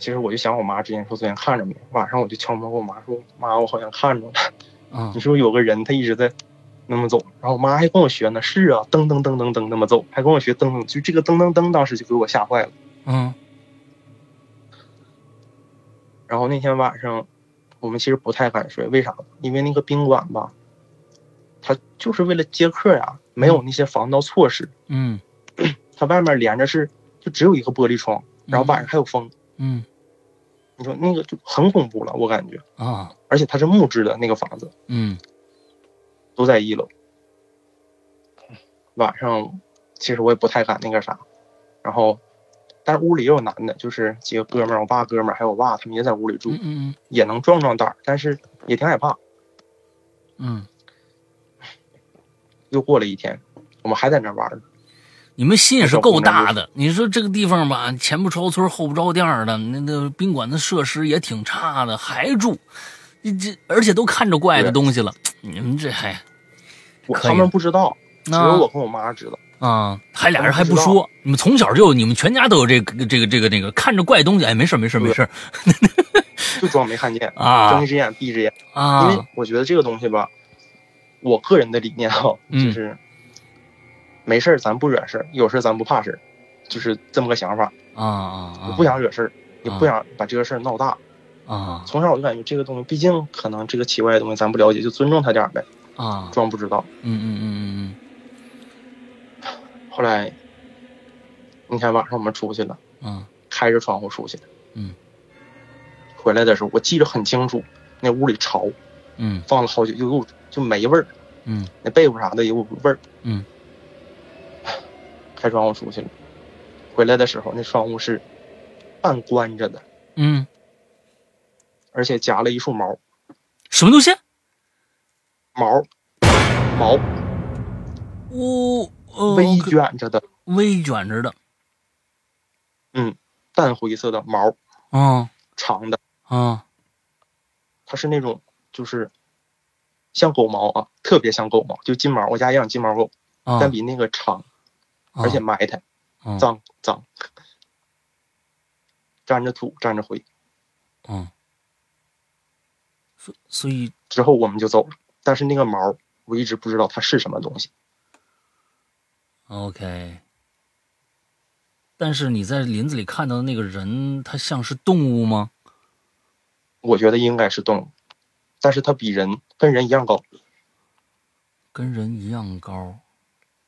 其实我就想我妈之前说昨天看着没，晚上我就敲门跟我妈说：“妈，我好像看着了。”嗯，你说有个人他一直在那么走，然后我妈还跟我学呢。是啊，噔噔噔噔噔那么走，还跟我学噔噔，就这个噔噔噔，当时就给我吓坏了。嗯。然后那天晚上，我们其实不太敢睡，为啥？因为那个宾馆吧，它就是为了接客呀，没有那些防盗措施。嗯。它外面连着是，就只有一个玻璃窗，然后晚上还有风。嗯。你说那个就很恐怖了，我感觉啊，而且它是木质的那个房子，嗯，都在一楼。晚上其实我也不太敢那个啥，然后，但是屋里也有男的，就是几个哥们儿，我爸哥们儿还有我爸，他们也在屋里住，嗯嗯，也能壮壮胆儿，但是也挺害怕。嗯，又过了一天，我们还在那玩。你们心也是够大的。你说这个地方吧，前不着村后不着店的，那那宾馆的设施也挺差的，还住，你这而且都看着怪的东西了。你们这还，他们不知道，只有我和我妈知道啊。还俩人还不说，你们从小就你们全家都有这个这个这个那个看着怪东西。哎，没事没事没事，就装没看见 啊，睁一只眼闭一只眼啊。因为我觉得这个东西吧，我个人的理念哈，就是。没事儿，咱不惹事儿；有事儿，咱不怕事儿，就是这么个想法啊啊！我不想惹事儿，也不想把这个事儿闹大啊。从小我就感觉这个东西，毕竟可能这个奇怪的东西咱不了解，就尊重他点儿呗啊，装不知道。嗯嗯嗯嗯嗯。后来那天晚上我们出去了，嗯，开着窗户出去的，嗯，回来的时候我记得很清楚，那屋里潮，嗯，放了好久，又又就没味儿，嗯，那被窝啥的有味儿，嗯。开窗户出去了，回来的时候那窗户是半关着的，嗯，而且夹了一束毛，什么东西？毛，毛，哦，微卷着的，微卷着的，嗯，淡灰色的毛，啊，长的，啊，它是那种就是像狗毛啊，特别像狗毛，就金毛，我家养金毛狗，但比那个长。而且埋汰，脏脏，沾着土，沾着灰。嗯，所所以之后我们就走了。但是那个毛，我一直不知道它是什么东西。OK。但是你在林子里看到的那个人，他像是动物吗？我觉得应该是动物，但是它比人跟人一样高。跟人一样高，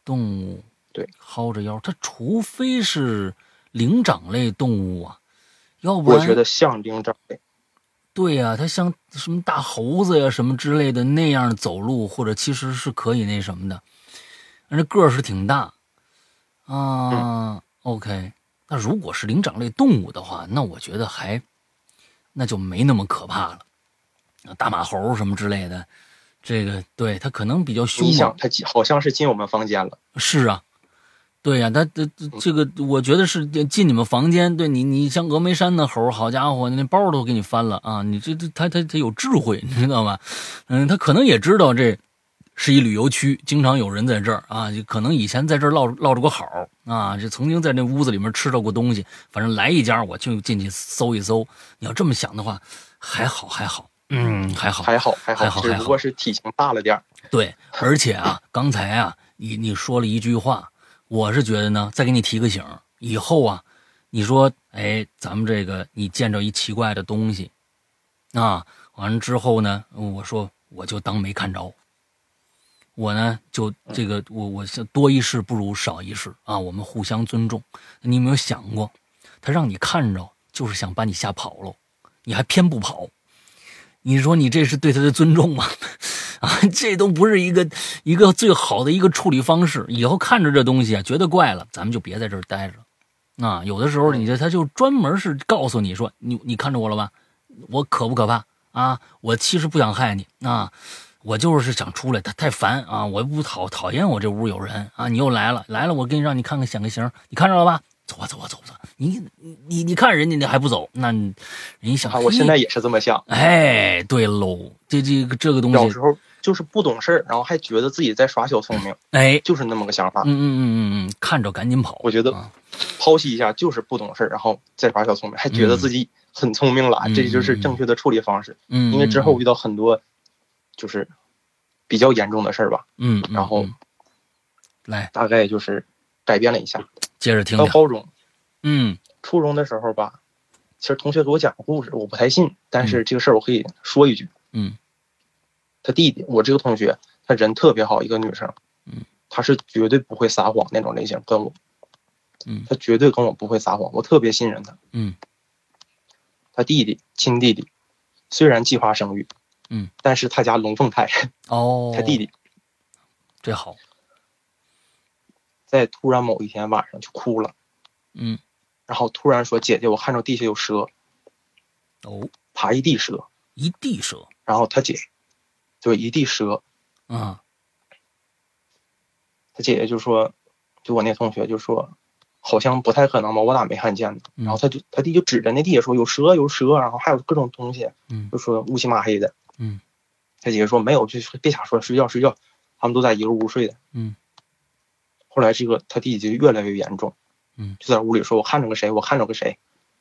动物。对，薅着腰，它除非是灵长类动物啊，要不然我觉得像灵长类。对呀，它像什么大猴子呀什么之类的那样走路，或者其实是可以那什么的，那个儿是挺大啊。OK，那如果是灵长类动物的话，那我觉得还那就没那么可怕了。大马猴什么之类的，这个对它可能比较凶猛。它好像是进我们房间了。是啊。对呀，他这这个，我觉得是进你们房间。对你，你像峨眉山的猴，好家伙，那包都给你翻了啊！你这这，他他他有智慧，你知道吗？嗯，他可能也知道这是一旅游区，经常有人在这儿啊，就可能以前在这儿落落着过好啊，就曾经在那屋子里面吃到过东西。反正来一家，我就进去搜一搜。你要这么想的话，还好还好，嗯，还好还好还好，只不过是体型大了点对，而且啊，刚才啊，你你说了一句话。我是觉得呢，再给你提个醒，以后啊，你说，哎，咱们这个你见着一奇怪的东西，啊，完了之后呢，我说我就当没看着，我呢就这个我我多一事不如少一事啊，我们互相尊重。你有没有想过，他让你看着，就是想把你吓跑喽，你还偏不跑，你说你这是对他的尊重吗？啊，这都不是一个一个最好的一个处理方式。以后看着这东西啊，觉得怪了，咱们就别在这儿待着，啊，有的时候你这他就专门是告诉你说，你你看着我了吧，我可不可怕啊？我其实不想害你啊，我就是想出来，他太烦啊，我不讨讨厌我这屋有人啊，你又来了来了，我给你让你看看显个形，你看着了吧？走吧走吧走走，你你你看人家你还不走，那人家想，我现在也是这么想。哎，对喽，这这个这个东西，小时候就是不懂事儿，然后还觉得自己在耍小聪明，哎，就是那么个想法。嗯嗯嗯嗯嗯，看着赶紧跑。我觉得。剖析一下，就是不懂事儿，然后再耍小聪明，还觉得自己很聪明了，这就是正确的处理方式。嗯，因为之后遇到很多，就是比较严重的事儿吧。嗯，然后来，大概就是改变了一下。接着听。到高中，嗯，初中的时候吧，其实同学给我讲个故事，我不太信，但是这个事儿我可以说一句。嗯，他弟弟，我这个同学，他人特别好，一个女生。嗯，他是绝对不会撒谎那种类型，跟我。嗯，他绝对跟我不会撒谎，我特别信任他。嗯，他弟弟亲弟弟，虽然计划生育，嗯，但是他家龙凤胎。哦，他弟弟，这好。在突然某一天晚上就哭了，嗯，然后突然说：“姐姐，我看着地下有蛇。”哦，爬一地蛇，一地蛇。然后他姐，就一地蛇。啊，他姐姐就说：“就我那同学就说。”好像不太可能吧，我咋没看见呢？然后他就他弟就指着那地下说有蛇有蛇，然后还有各种东西，就说乌漆麻黑的。嗯，他姐姐说没有，就别瞎说，睡觉睡觉。他们都在一个屋睡的。嗯，后来这个他弟弟就越来越严重。嗯，就在屋里说，我看着个谁，我看着个谁。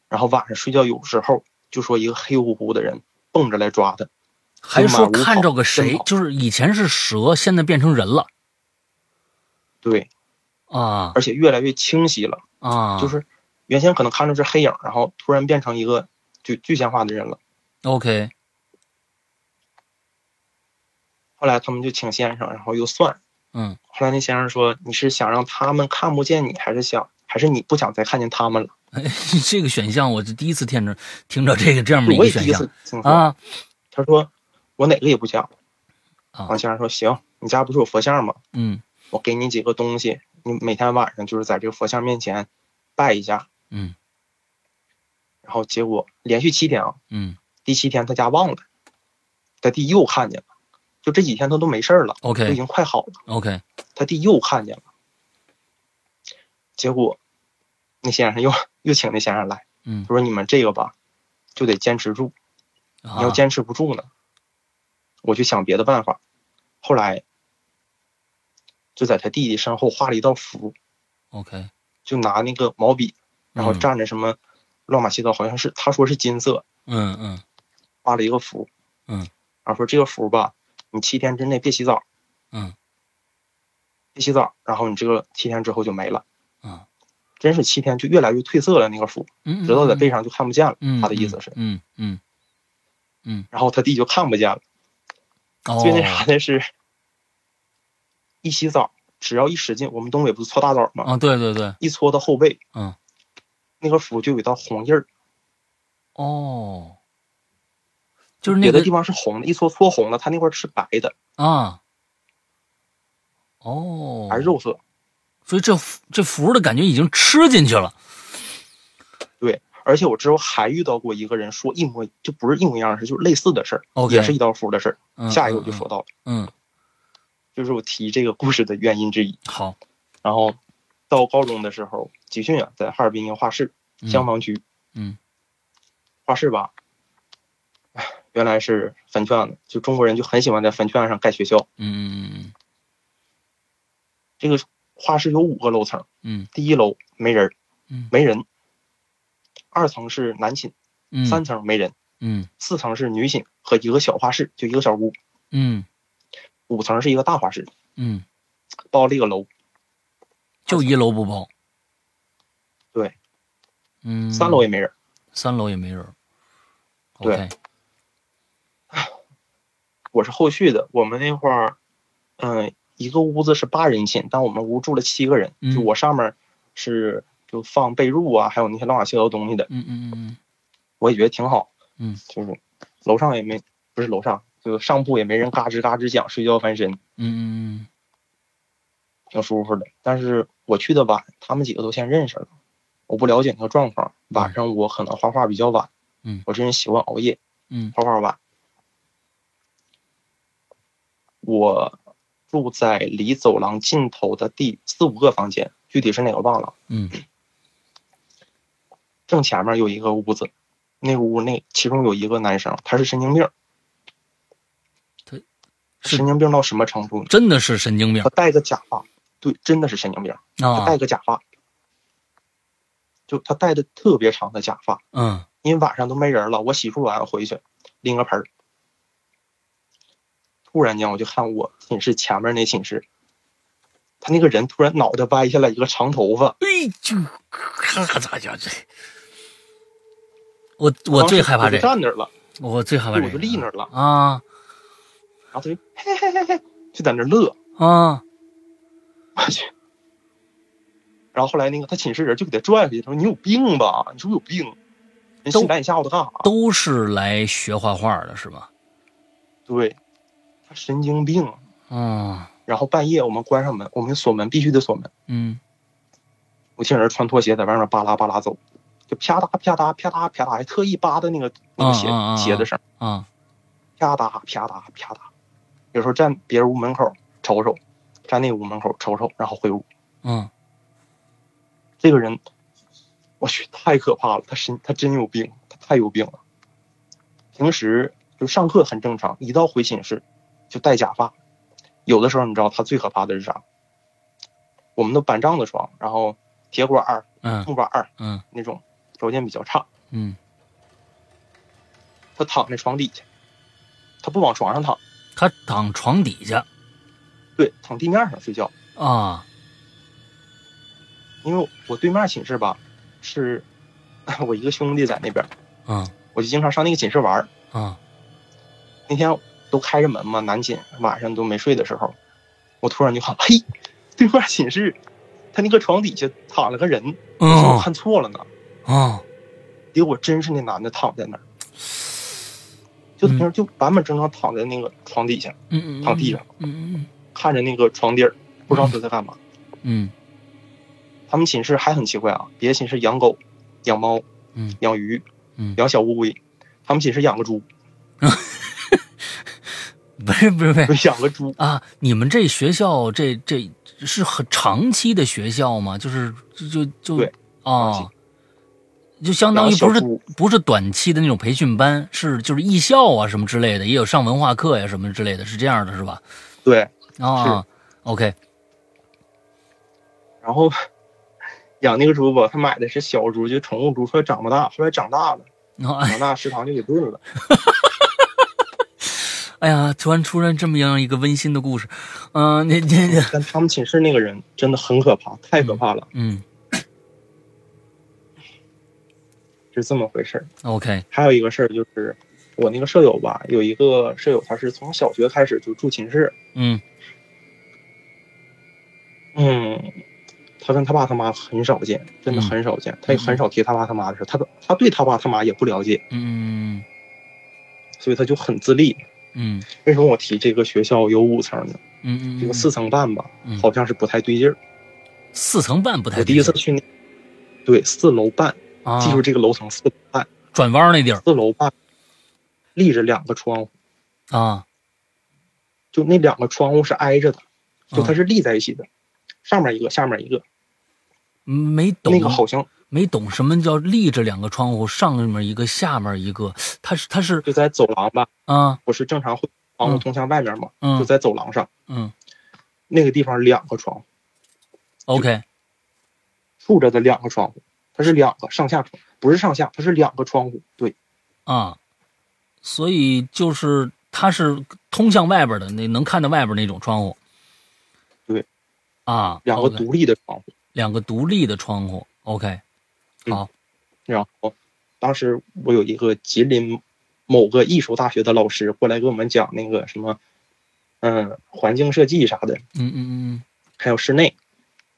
然后晚上睡觉有时候就说一个黑乎乎的人蹦着来抓他，还说看着个谁，就是以前是蛇，现在变成人了。对。啊，而且越来越清晰了啊！就是原先可能看着是黑影，然后突然变成一个就具象化的人了。OK。后来他们就请先生，然后又算。嗯。后来那先生说：“你是想让他们看不见你，还是想，还是你不想再看见他们了？”这个选项我是第一次听着，听着这个这样的一个选项啊。他说：“我哪个也不想。”啊。王先生说：“行，你家不是有佛像吗？嗯，我给你几个东西。”你每天晚上就是在这个佛像面前拜一下，嗯，然后结果连续七天啊，嗯，第七天他家忘了，他弟又看见了，就这几天他都没事了，OK，都已经快好了，OK，他弟又看见了，结果那先生又又请那先生来，嗯，他说你们这个吧，就得坚持住，你要坚持不住呢，我就想别的办法，后来。就在他弟弟身后画了一道符，OK，就拿那个毛笔，然后蘸着什么乱码七糟，好像是他说是金色，嗯嗯，画了一个符，嗯，然后说这个符吧，你七天之内别洗澡，嗯，别洗澡，然后你这个七天之后就没了，啊，真是七天就越来越褪色了那个符，嗯，直到在背上就看不见了，他的意思是，嗯嗯嗯，然后他弟就看不见了，最那啥的是。一洗澡，只要一使劲，我们东北不是搓大澡吗？啊，对对对，一搓到后背，嗯，那个符就有一道红印儿。哦，就是那个地方是红的，一搓搓红了，它那块是白的啊。哦，还是肉色，所以这这符的感觉已经吃进去了。对，而且我之后还遇到过一个人说一模就不是一模一样的事，就是类似的事儿，也是一道符的事儿。下一个我就说到了，嗯。就是我提这个故事的原因之一。好，然后到高中的时候集训啊，在哈尔滨一个画室消防局。嗯，画室吧，原来是坟圈子，就中国人就很喜欢在坟圈上盖学校。嗯。这个画室有五个楼层。嗯。第一楼没人嗯。没人。二层是男寝。嗯。三层没人。嗯。四层是女寝和一个小画室，就一个小屋。嗯。五层是一个大画室，嗯，包了一个楼，就一楼不包，对，嗯，三楼也没人，三楼也没人，对，我是后续的，我们那块儿，嗯，一个屋子是八人寝，但我们屋住了七个人，就我上面是就放被褥啊，还有那些乱七八糟东西的，嗯嗯嗯嗯，我也觉得挺好，嗯，就是楼上也没，不是楼上。就上铺也没人嘎吱嘎吱讲，睡觉翻身，嗯嗯嗯，挺舒服的。但是我去的晚，他们几个都先认识了，我不了解那个状况。晚上我可能画画比较晚，嗯，我这人喜欢熬夜，嗯，画画晚。我住在离走廊尽头的第四五个房间，具体是哪个忘了。嗯，正前面有一个屋子，那屋内其中有一个男生，他是神经病。他神经病到什么程度？真的是神经病。他戴个假发，对，真的是神经病。他戴个假发，就他戴的特别长的假发。嗯，因为晚上都没人了，我洗漱完回去拎个盆儿。突然间，我就看我寝室前面那寝室，他那个人突然脑袋歪下来一个长头发，哎，就咔咋叫这？我我最害怕这，站那儿了，我最害怕这，我就立那儿了啊，然后他就嘿嘿嘿嘿，就在那乐啊，我去，然后后来那个他寝室人就给他拽回去，他说你有病吧？你是不是有病？人新来你吓唬他干啥？都是来学画画的是吧？对。神经病，嗯，然后半夜我们关上门，我们锁门必须得锁门，嗯，我听人穿拖鞋在外面巴拉巴拉走，就啪嗒啪嗒啪嗒啪嗒，还特意扒的那个那个鞋鞋的声，啊，啪嗒啪嗒啪嗒，有时候站别人屋门口瞅瞅，站那屋门口瞅瞅，然后回屋，嗯，这个人，我去太可怕了，他神他真有病，他太有病了，平时就上课很正常，一到回寝室。就戴假发，有的时候你知道他最可怕的是啥？我们的板帐子床，然后铁管儿、木板儿，嗯，那种条件比较差，嗯，他躺在床底下，他不往床上躺，他躺床底下，对，躺地面上睡觉啊。因为我对面寝室吧，是我一个兄弟在那边，嗯，我就经常上那个寝室玩儿，嗯，那天。都开着门嘛，男寝晚上都没睡的时候，我突然就喊：“嘿，对面寝室，他那个床底下躺了个人，我看错了呢。”啊，结果真是那男的躺在那儿，就平时就板板正正躺在那个床底下，嗯躺地上，嗯嗯，看着那个床底儿，不知道他在干嘛。嗯，他们寝室还很奇怪啊，别的寝室养狗、养猫、嗯，养鱼、嗯，养小乌龟，他们寝室养个猪。不是不是不是养个猪啊！你们这学校这这是很长期的学校吗？就是就就对啊，就相当于不是不是短期的那种培训班，是就是艺校啊什么之类的，也有上文化课呀什么之类的，是这样的是吧？对啊，OK。然后养那个猪吧，他买的是小猪，就宠物猪，说长不大，后来长大了，长大食堂就给炖了。哎呀，突然出现这么样一个温馨的故事，嗯，那那 但他们寝室那个人真的很可怕，太可怕了，嗯，是这么回事儿。OK，还有一个事儿就是，我那个舍友吧，有一个舍友，他是从小学开始就住寝室，嗯，嗯，他跟他爸他妈很少见，真的很少见，他也很少提他爸他妈的事，他他对他爸他妈也不了解，嗯，所以他就很自立。嗯，为什么我提这个学校有五层呢？嗯嗯，这个四层半吧，好像是不太对劲儿。四层半不太。我第一次去那，对，四楼半，记住这个楼层四楼半，转弯那地儿。四楼半，立着两个窗户。啊，就那两个窗户是挨着的，就它是立在一起的，上面一个，下面一个。没懂那个好像没懂什么叫立着两个窗户，上面一个，下面一个，它是它是就在走廊吧？啊，不是正常会窗户通向外面吗？嗯，就在走廊上。嗯，那个地方两个窗户。OK，竖着的两个窗户，它是两个上下窗，不是上下，它是两个窗户。对，啊，所以就是它是通向外边的，那能看到外边那种窗户。对，啊，两个独立的窗户，两个独立的窗户。OK，好。然后当时我有一个吉林某个艺术大学的老师过来给我们讲那个什么，嗯，环境设计啥的。嗯嗯嗯，还有室内。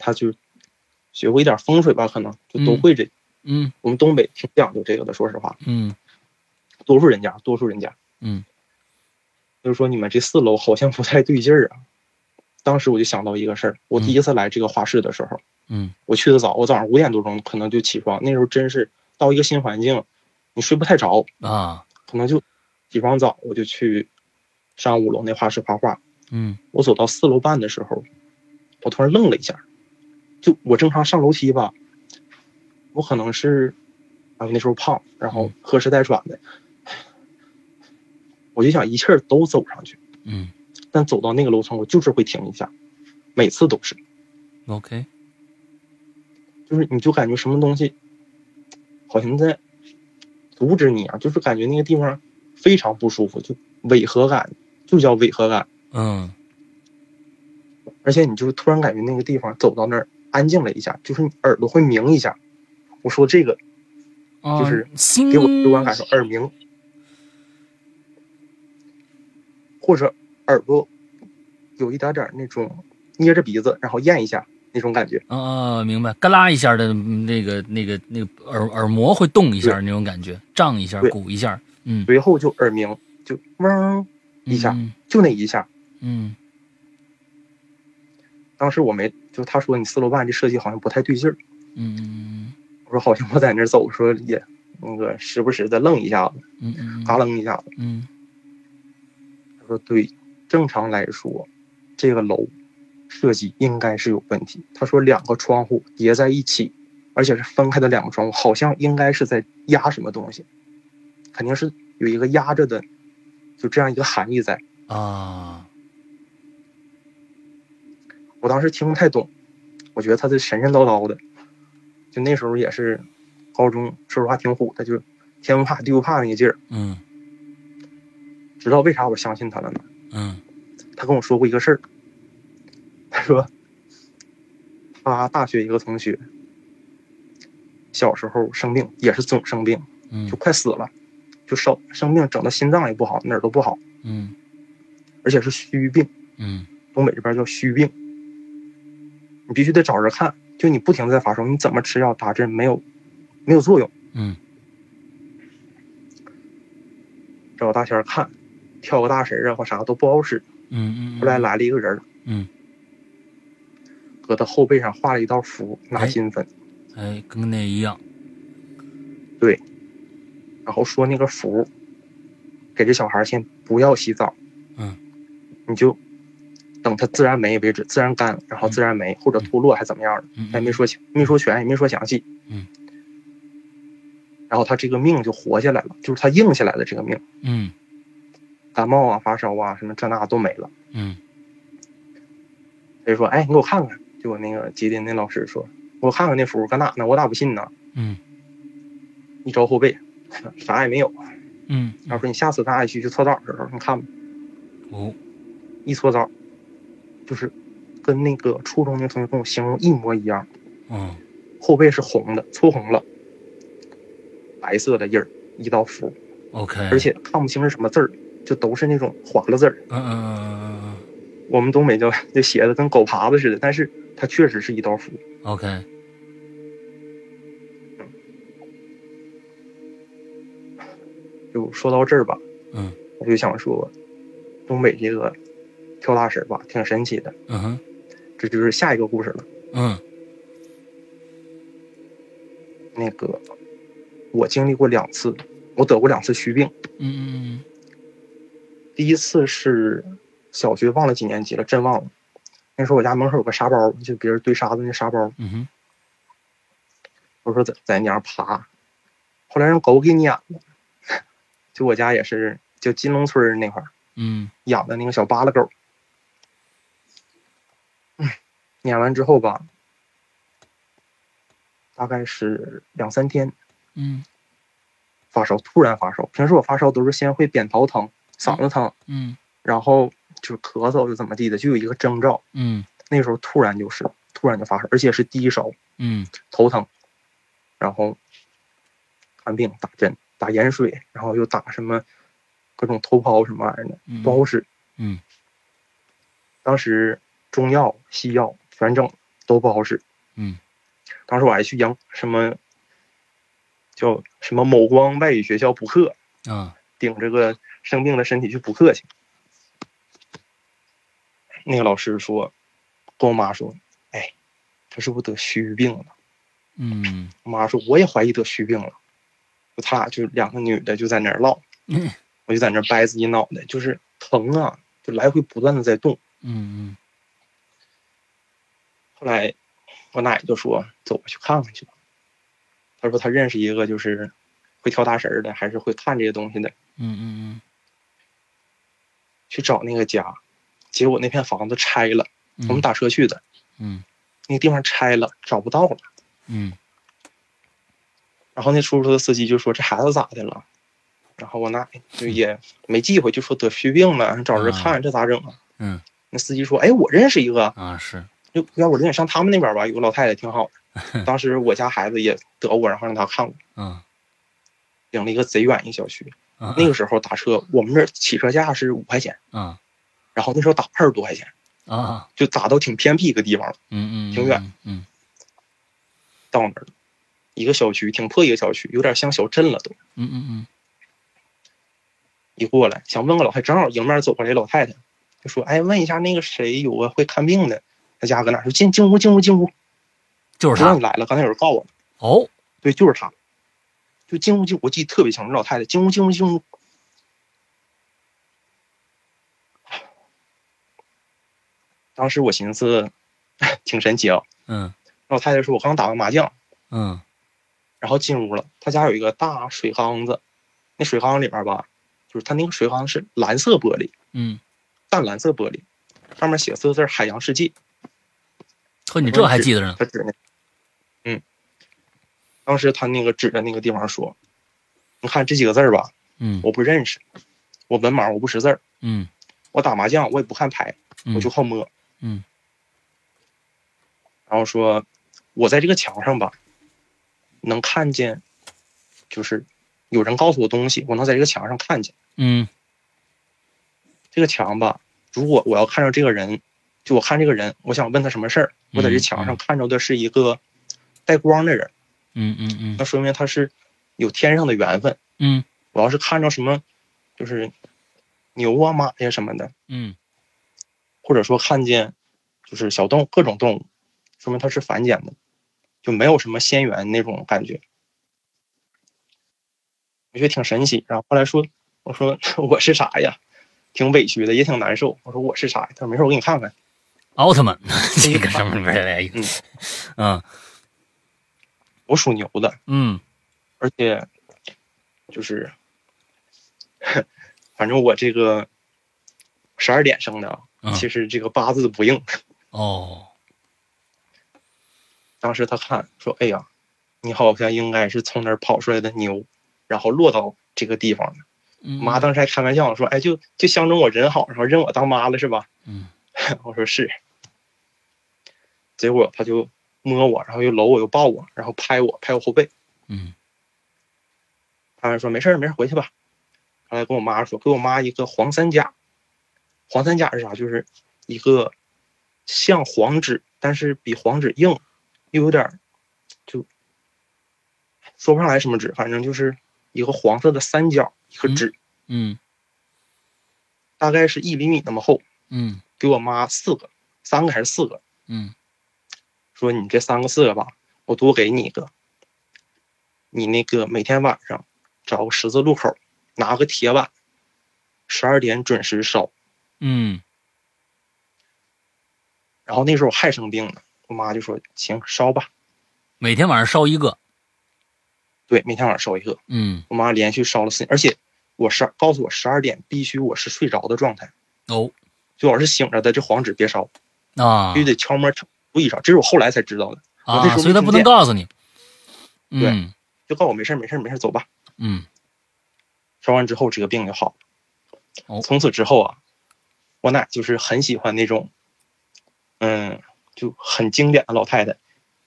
他就学过一点风水吧，可能就都会这。嗯，我们东北挺讲究这个的，说实话。嗯，多数人家，多数人家。嗯，就是说你们这四楼好像不太对劲儿啊。当时我就想到一个事儿，我第一次来这个画室的时候，嗯，我去的早，我早上五点多钟可能就起床，那时候真是到一个新环境，你睡不太着啊，可能就起床早，我就去上五楼那画室画画。嗯，我走到四楼半的时候，我突然愣了一下，就我正常上楼梯吧，我可能是啊那时候胖，然后喝时带喘的，我就想一气儿都走上去。嗯。但走到那个楼层，我就是会停一下，每次都是。OK，就是你就感觉什么东西，好像在阻止你啊，就是感觉那个地方非常不舒服，就违和感，就叫违和感。嗯。而且你就是突然感觉那个地方走到那儿安静了一下，就是你耳朵会鸣一下。我说这个，就是给我直观感受，耳鸣，或者。耳朵有一点点那种捏着鼻子，然后咽一下那种感觉。啊，明白，嘎啦一下的那个、那个、那个耳耳膜会动一下那种感觉，胀一下、鼓一下。嗯，随后就耳鸣，就嗡一下，就那一下。嗯。当时我没，就他说你四楼半这设计好像不太对劲儿。嗯。我说好像我在那走，说也那个时不时的愣一下子。嗯嗯。嘎楞一下子。嗯。他说对。正常来说，这个楼设计应该是有问题。他说两个窗户叠在一起，而且是分开的两个窗户，好像应该是在压什么东西，肯定是有一个压着的，就这样一个含义在啊。我当时听不太懂，我觉得他是神神叨叨的。就那时候也是高中，说实话挺虎的，就天不怕地不怕那个劲儿。嗯。知道为啥我相信他了呢？嗯，他跟我说过一个事儿。他说，他大学一个同学小时候生病，也是总生病，就快死了，就生生病，整的心脏也不好，哪儿都不好，嗯，而且是虚病，嗯，东北这边叫虚病，你必须得找人看，就你不停的在发烧，你怎么吃药打针没有，没有作用，嗯，找大仙看。跳个大神啊，或啥都不好使。嗯嗯。后来来了一个人嗯，搁他后背上画了一道符，拿金粉。哎，跟那一样。对。然后说那个符，给这小孩先不要洗澡。嗯。你就等他自然没为止，自然干，然后自然没或者脱落还怎么样的，他也没说清，没说全，也没说详细。嗯。然后他这个命就活下来了，就是他硬下来的这个命。嗯。感冒啊，发烧啊，什么这那都没了。嗯，他就说：“哎，你给我看看。”就我那个吉林那老师说：“我看看那符搁哪呢？我咋不信呢？”嗯，一招后背，啥也没有。嗯，他说：“你下次咱俩去去搓澡的时候，你看吧。”哦，一搓澡，就是跟那个初中那同学跟我形容一模一样。嗯，后背是红的，搓红了，白色的印儿，一道符。OK，而且看不清是什么字儿。就都是那种划了字儿，嗯嗯嗯嗯嗯，我们东北叫就写的跟狗爬子似的，但是它确实是一道符。OK，就说到这儿吧，嗯，我就想说，东北这个跳大神吧，挺神奇的。嗯哼，这就是下一个故事了。嗯，那个我经历过两次，我得过两次虚病。嗯嗯嗯。第一次是小学忘了几年级了，真忘了。那时候我家门口有个沙包，就别人堆沙子那沙包。嗯哼。我说在在那上爬，后来让狗给撵了。就我家也是，就金龙村那块儿，嗯，养的那个小巴拉狗。嗯，撵完之后吧，大概是两三天，嗯，发烧，突然发烧。平时我发烧都是先会扁桃疼。嗓子疼，嗯，然后就是咳嗽，就怎么地的，就有一个征兆，嗯，那时候突然就是，突然就发烧，而且是低烧，嗯，头疼，然后看病打针打盐水，然后又打什么各种头孢什么玩意儿的，不好使，嗯，当时中药西药全整都不好使，嗯，当时我还去阳什么叫什么某光外语学校补课，啊。顶着个生病了身体去补课去，那个老师说，跟我妈说，哎，他是不是得虚病了？嗯，我妈说我也怀疑得虚病了。就他俩就两个女的就在那儿唠，我就在那儿掰自己脑袋，就是疼啊，就来回不断的在动。嗯嗯。后来我奶就说：“走吧，去看看去吧。”他说他认识一个就是会跳大神的，还是会看这些东西的。嗯嗯嗯。去找那个家，结果那片房子拆了。我们打车去的。嗯。那个地方拆了，找不到了。嗯。然后那出租车司机就说：“这孩子咋的了？”然后我奶就也没忌讳，就说得虚病了，找人看，这咋整啊？嗯。那司机说：“哎，我认识一个啊，是，就要我领你上他们那边吧，有个老太太挺好的。当时我家孩子也得过，然后让他看过。嗯。领了一个贼远一小区，那个时候打车，我们这起车价是五块钱。嗯。然后那时候打二十多块钱。啊。就打到挺偏僻一个地方了。嗯嗯。挺远。嗯。到那儿。一个小区挺破，一个小区有点像小镇了都。嗯嗯嗯。一过来想问个老太太，正好迎面走过来老太太，就说：“哎，问一下那个谁有个会看病的，他家搁哪？说进进屋，进屋，进屋。”就是他。知道你来了，刚才有人告我。哦，对，就是他。就进屋进，我记得特别清楚，老太太进屋进屋进屋。当时我寻思，挺神奇啊。嗯。老太太说：“我刚打完麻将。”嗯。然后进屋了，他家有一个大水缸子，那水缸里边吧，就是他那个水缸是蓝色玻璃，嗯，淡蓝色玻璃，上面写四个字“海洋世界”。呵，你这还记得呢？他指那，嗯，当时他那个指着那个地方说：“你看这几个字吧，嗯，我不认识，我文盲，我不识字儿，嗯，我打麻将我也不看牌，我就好摸，嗯，然后说，我在这个墙上吧。”能看见，就是有人告诉我东西，我能在这个墙上看见。嗯，这个墙吧，如果我要看着这个人，就我看这个人，我想问他什么事儿，我在这墙上看着的是一个带光的人。嗯嗯嗯，那说明他是有天上的缘分。嗯，我要是看着什么，就是牛啊、马呀什么的，嗯，或者说看见就是小动物各种动物，说明他是凡间的。就没有什么仙缘那种感觉，我觉得挺神奇。然后后来说，我说 我是啥呀？挺委屈的，也挺难受。我说我是啥呀？他说没事，我给你看看。奥特曼，这个什么玩意儿？嗯嗯，我属牛的。嗯，而且就是，反正我这个十二点生的，其实这个八字不硬。哦。当时他看说：“哎呀，你好像应该是从那儿跑出来的牛，然后落到这个地方的。”妈当时还开玩笑说：“哎，就就相中我人好，然后认我当妈了是吧？”嗯，我说是。结果他就摸我，然后又搂我，又抱我，然后拍我，拍我后背。嗯，他还说：“没事没事回去吧。”后来跟我妈说：“给我妈一个黄三甲。黄三甲是啥？就是一个像黄纸，但是比黄纸硬。”又有点就说不上来什么纸，反正就是一个黄色的三角一个纸，嗯，大概是一厘米那么厚，嗯，给我妈四个，三个还是四个，嗯，说你这三个四个吧，我多给你一个，你那个每天晚上找个十字路口，拿个铁碗，十二点准时烧，嗯，然后那时候我还生病呢。我妈就说：“行，烧吧，每天晚上烧一个。”对，每天晚上烧一个。嗯，我妈连续烧了四，而且我十告诉我十二点必须我是睡着的状态。哦，最好是醒着的，这黄纸别烧啊，必须得悄摸注意烧。这是我后来才知道的啊，所以他不能告诉你。对，就告诉我没事没事没事走吧。嗯，烧完之后这个病就好了。哦，从此之后啊，我奶就是很喜欢那种，嗯。就很经典的老太太，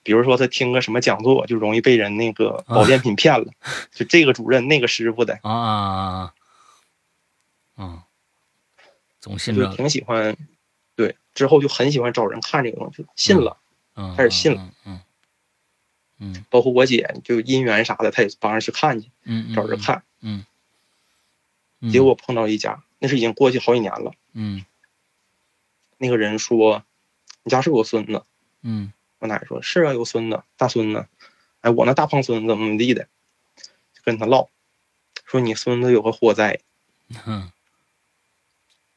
比如说她听个什么讲座，就容易被人那个保健品骗了，就这个主任那个师傅的啊啊啊！总信着，挺喜欢，对，之后就很喜欢找人看这个东西，信了，开始信了，嗯嗯，包括我姐就姻缘啥的，她也帮着去看去，嗯，找人看，嗯，结果碰到一家，那是已经过去好几年了，嗯，那个人说：“你家是有孙子？”嗯，我奶说：“是啊，有孙子，大孙子。哎，我那大胖孙子怎么怎么地的，就跟他唠，说你孙子有个火灾。”嗯，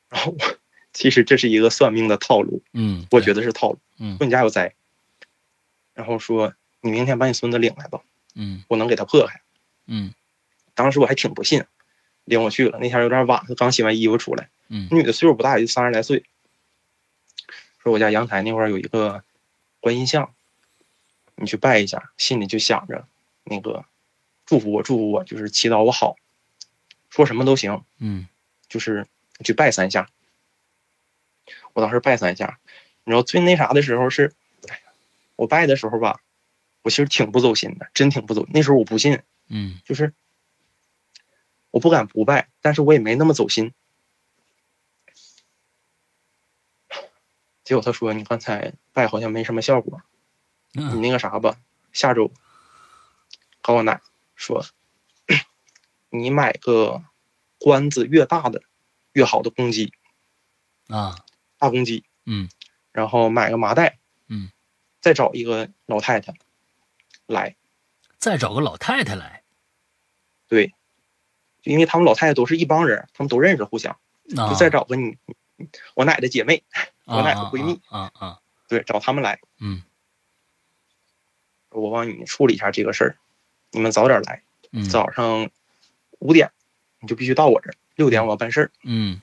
然后我其实这是一个算命的套路。嗯，我觉得是套路。嗯，说你家有灾，然后说你明天把你孙子领来吧。嗯，我能给他破开。嗯，当时我还挺不信，领我去了。那天有点晚，刚洗完衣服出来。嗯，女的岁数不大，也就三十来岁。说我家阳台那块有一个观音像，你去拜一下，心里就想着那个祝福我，祝福我，就是祈祷我好，说什么都行。嗯，就是去拜三下。我当时拜三下，你知道最那啥的时候是，哎，我拜的时候吧，我其实挺不走心的，真挺不走。那时候我不信，嗯，就是我不敢不拜，但是我也没那么走心。结果他说：“你刚才拜好像没什么效果，你那个啥吧，下周跟我奶说，你买个关子越大的越好的公鸡啊，大公鸡，嗯，然后买个麻袋，嗯，再找一个老太太来，再找个老太太来，对，因为他们老太太都是一帮人，他们都认识，互相，就再找个你我奶的姐妹。”我奶的闺蜜啊啊，对，找他们来。嗯，我帮你处理一下这个事儿，你们早点来。嗯，早上五点你就必须到我这儿，六点我要办事儿。嗯，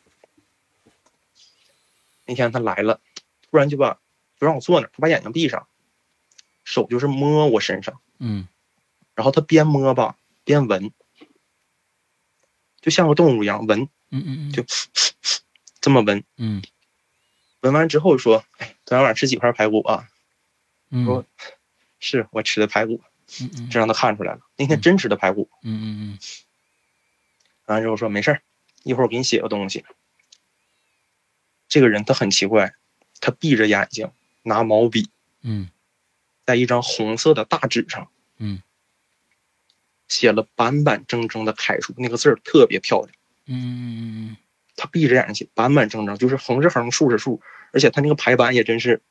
那天他来了，突然就把就让我坐那儿，他把眼睛闭上，手就是摸我身上。嗯，然后他边摸吧边闻，就像个动物一样闻。嗯嗯嗯，就这么闻。嗯。闻完之后说：“哎，昨天晚上吃几块排骨啊？”说：“是我吃的排骨。”嗯嗯，这让他看出来了。那天真吃的排骨。嗯嗯嗯。完了之后说：“没事儿，一会儿我给你写个东西。”这个人他很奇怪，他闭着眼睛拿毛笔，嗯，在一张红色的大纸上，嗯，写了板板正正的楷书，那个字儿特别漂亮。嗯嗯嗯嗯。他闭着眼睛写，板板正正，就是横是横，竖是竖，而且他那个排版也真是，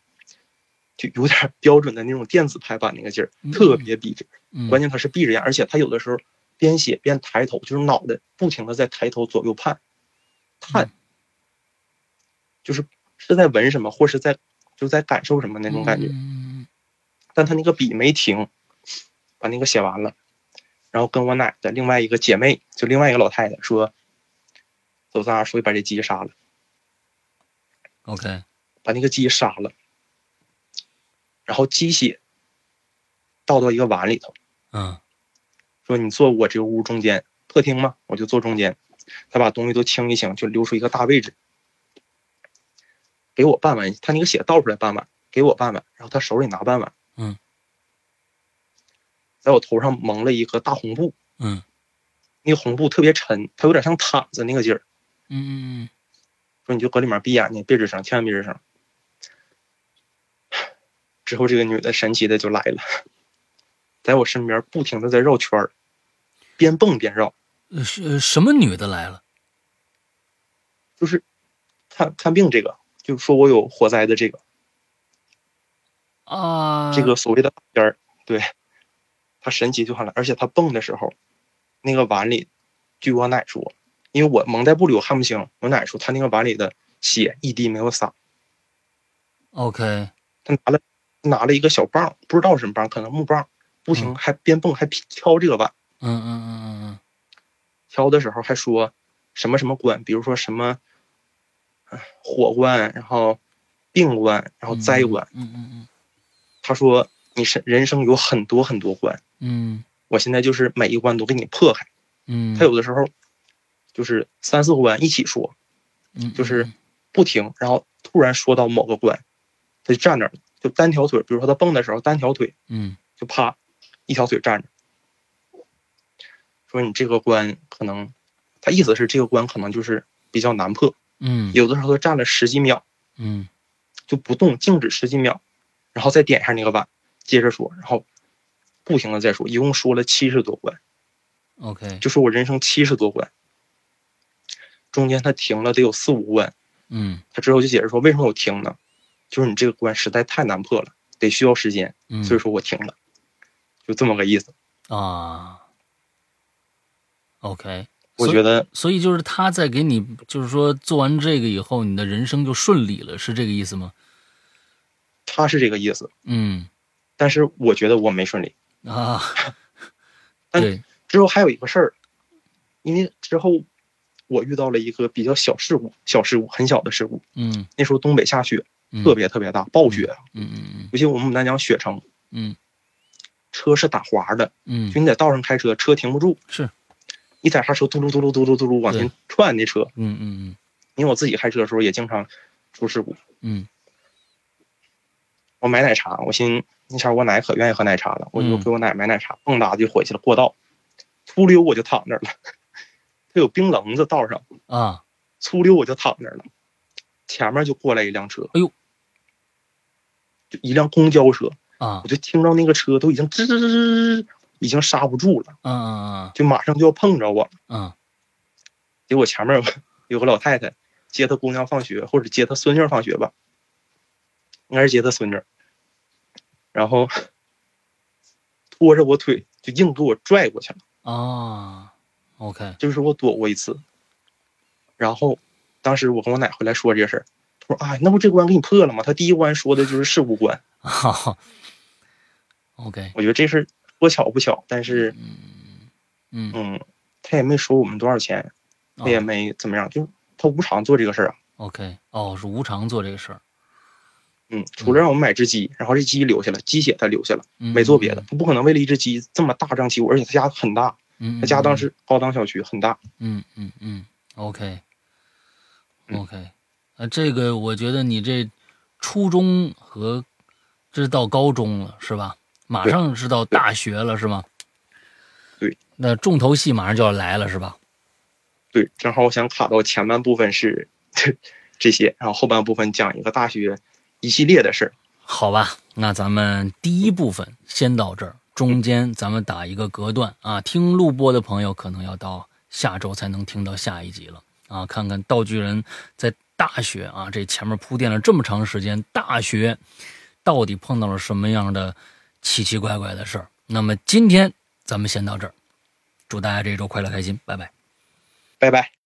就有点标准的那种电子排版那个劲儿，特别笔直。关键他是闭着眼，而且他有的时候边写边抬头，就是脑袋不停的在抬头左右盼，看，就是是在闻什么，或是在就在感受什么那种感觉。但他那个笔没停，把那个写完了，然后跟我奶的另外一个姐妹，就另外一个老太太说。走，咱俩出去把这鸡杀了。OK，把那个鸡杀了，然后鸡血倒到一个碗里头。嗯，说你坐我这个屋中间，客厅嘛，我就坐中间。他把东西都清一清，就留出一个大位置，给我半碗。他那个血倒出来半碗，给我半碗，然后他手里拿半碗。嗯，在我头上蒙了一个大红布。嗯，那个红布特别沉，它有点像毯子那个劲儿。嗯嗯嗯，说你就搁里面闭眼睛，别吱声，千万别吱声。之后这个女的神奇的就来了，在我身边不停的在绕圈儿，边蹦边绕。是什么女的来了？就是看看病这个，就说我有火灾的这个啊，这个所谓的边儿，对，他神奇就上来，而且他蹦的时候，那个碗里，据我奶说。因为我蒙在布里，我看不清。我奶说他那个碗里的血一滴没有洒。OK，他拿了拿了一个小棒，不知道什么棒，可能木棒，不停还边蹦还敲这个碗。嗯嗯嗯嗯嗯，敲的时候还说什么什么关，比如说什么火关，然后病关，然后灾关。嗯嗯嗯。他说你是人生有很多很多关。嗯。我现在就是每一关都给你破开。嗯。他有的时候。就是三四关一起说，嗯，就是不停，然后突然说到某个关，他就站那儿，就单条腿，比如说他蹦的时候单条腿，嗯，就啪，一条腿站着，说你这个关可能，他意思是这个关可能就是比较难破，嗯，有的时候都站了十几秒，嗯，就不动，静止十几秒，然后再点一下那个碗，接着说，然后不停的再说，一共说了七十多关，OK，就说我人生七十多关。中间他停了得有四五关，嗯，他之后就解释说为什么我停呢？就是你这个关实在太难破了，得需要时间，所以说我停了，就这么个意思啊。OK，我觉得，所以就是他在给你，就是说做完这个以后，你的人生就顺利了，是这个意思吗？他是这个意思，嗯，但是我觉得我没顺利啊。但之后还有一个事儿，因为之后我遇到了一个比较小事故，小事故，很小的事故。嗯，那时候东北下雪，特别特别大，暴雪嗯嗯嗯。尤其我们牡丹江雪城，嗯，车是打滑的。嗯，就你在道上开车，车停不住。是。一踩刹车，嘟噜嘟噜嘟噜嘟噜往前窜，那车。嗯嗯嗯。因为我自己开车的时候也经常出事故。嗯。我买奶茶，我寻那前我奶可愿意喝奶茶了，我就给我奶买奶茶，蹦哒就回去了。过道，粗溜我就躺那儿了。他有冰棱子道上啊，粗溜我就躺那儿了。前面就过来一辆车，哎呦，就一辆公交车啊，我就听到那个车都已经吱吱吱吱，已经刹不住了。嗯嗯嗯，就马上就要碰着我了。嗯，结果前面有个老太太接她姑娘放学，或者接她孙女放学吧，应该是接她孙女。然后拖着我腿就硬给我拽过去了啊，OK，就是我躲过一次。然后当时我跟我奶回来说这事儿，他说：“啊，那不这关给你破了吗？”她第一关说的就是事故关。OK，我觉得这事儿多巧不巧，但是嗯嗯嗯，他也没收我们多少钱，他也没怎么样，就他无偿做这个事儿啊。OK，哦，是无偿做这个事儿。嗯，除了让我们买只鸡，然后这鸡留下了，鸡血他留下了，没做别的。他不可能为了一只鸡这么大张旗鼓，而且他家很大，他家当时高档小区很大。嗯嗯嗯，OK，OK，那，这个我觉得你这初中和这到高中了是吧？马上是到大学了是吗？对，那重头戏马上就要来了是吧？对，正好我想卡到前半部分是这些，然后后半部分讲一个大学。一系列的事儿，好吧，那咱们第一部分先到这儿，中间咱们打一个隔断啊。听录播的朋友可能要到下周才能听到下一集了啊。看看道具人在大学啊，这前面铺垫了这么长时间，大学到底碰到了什么样的奇奇怪怪的事儿？那么今天咱们先到这儿，祝大家这周快乐开心，拜拜，拜拜。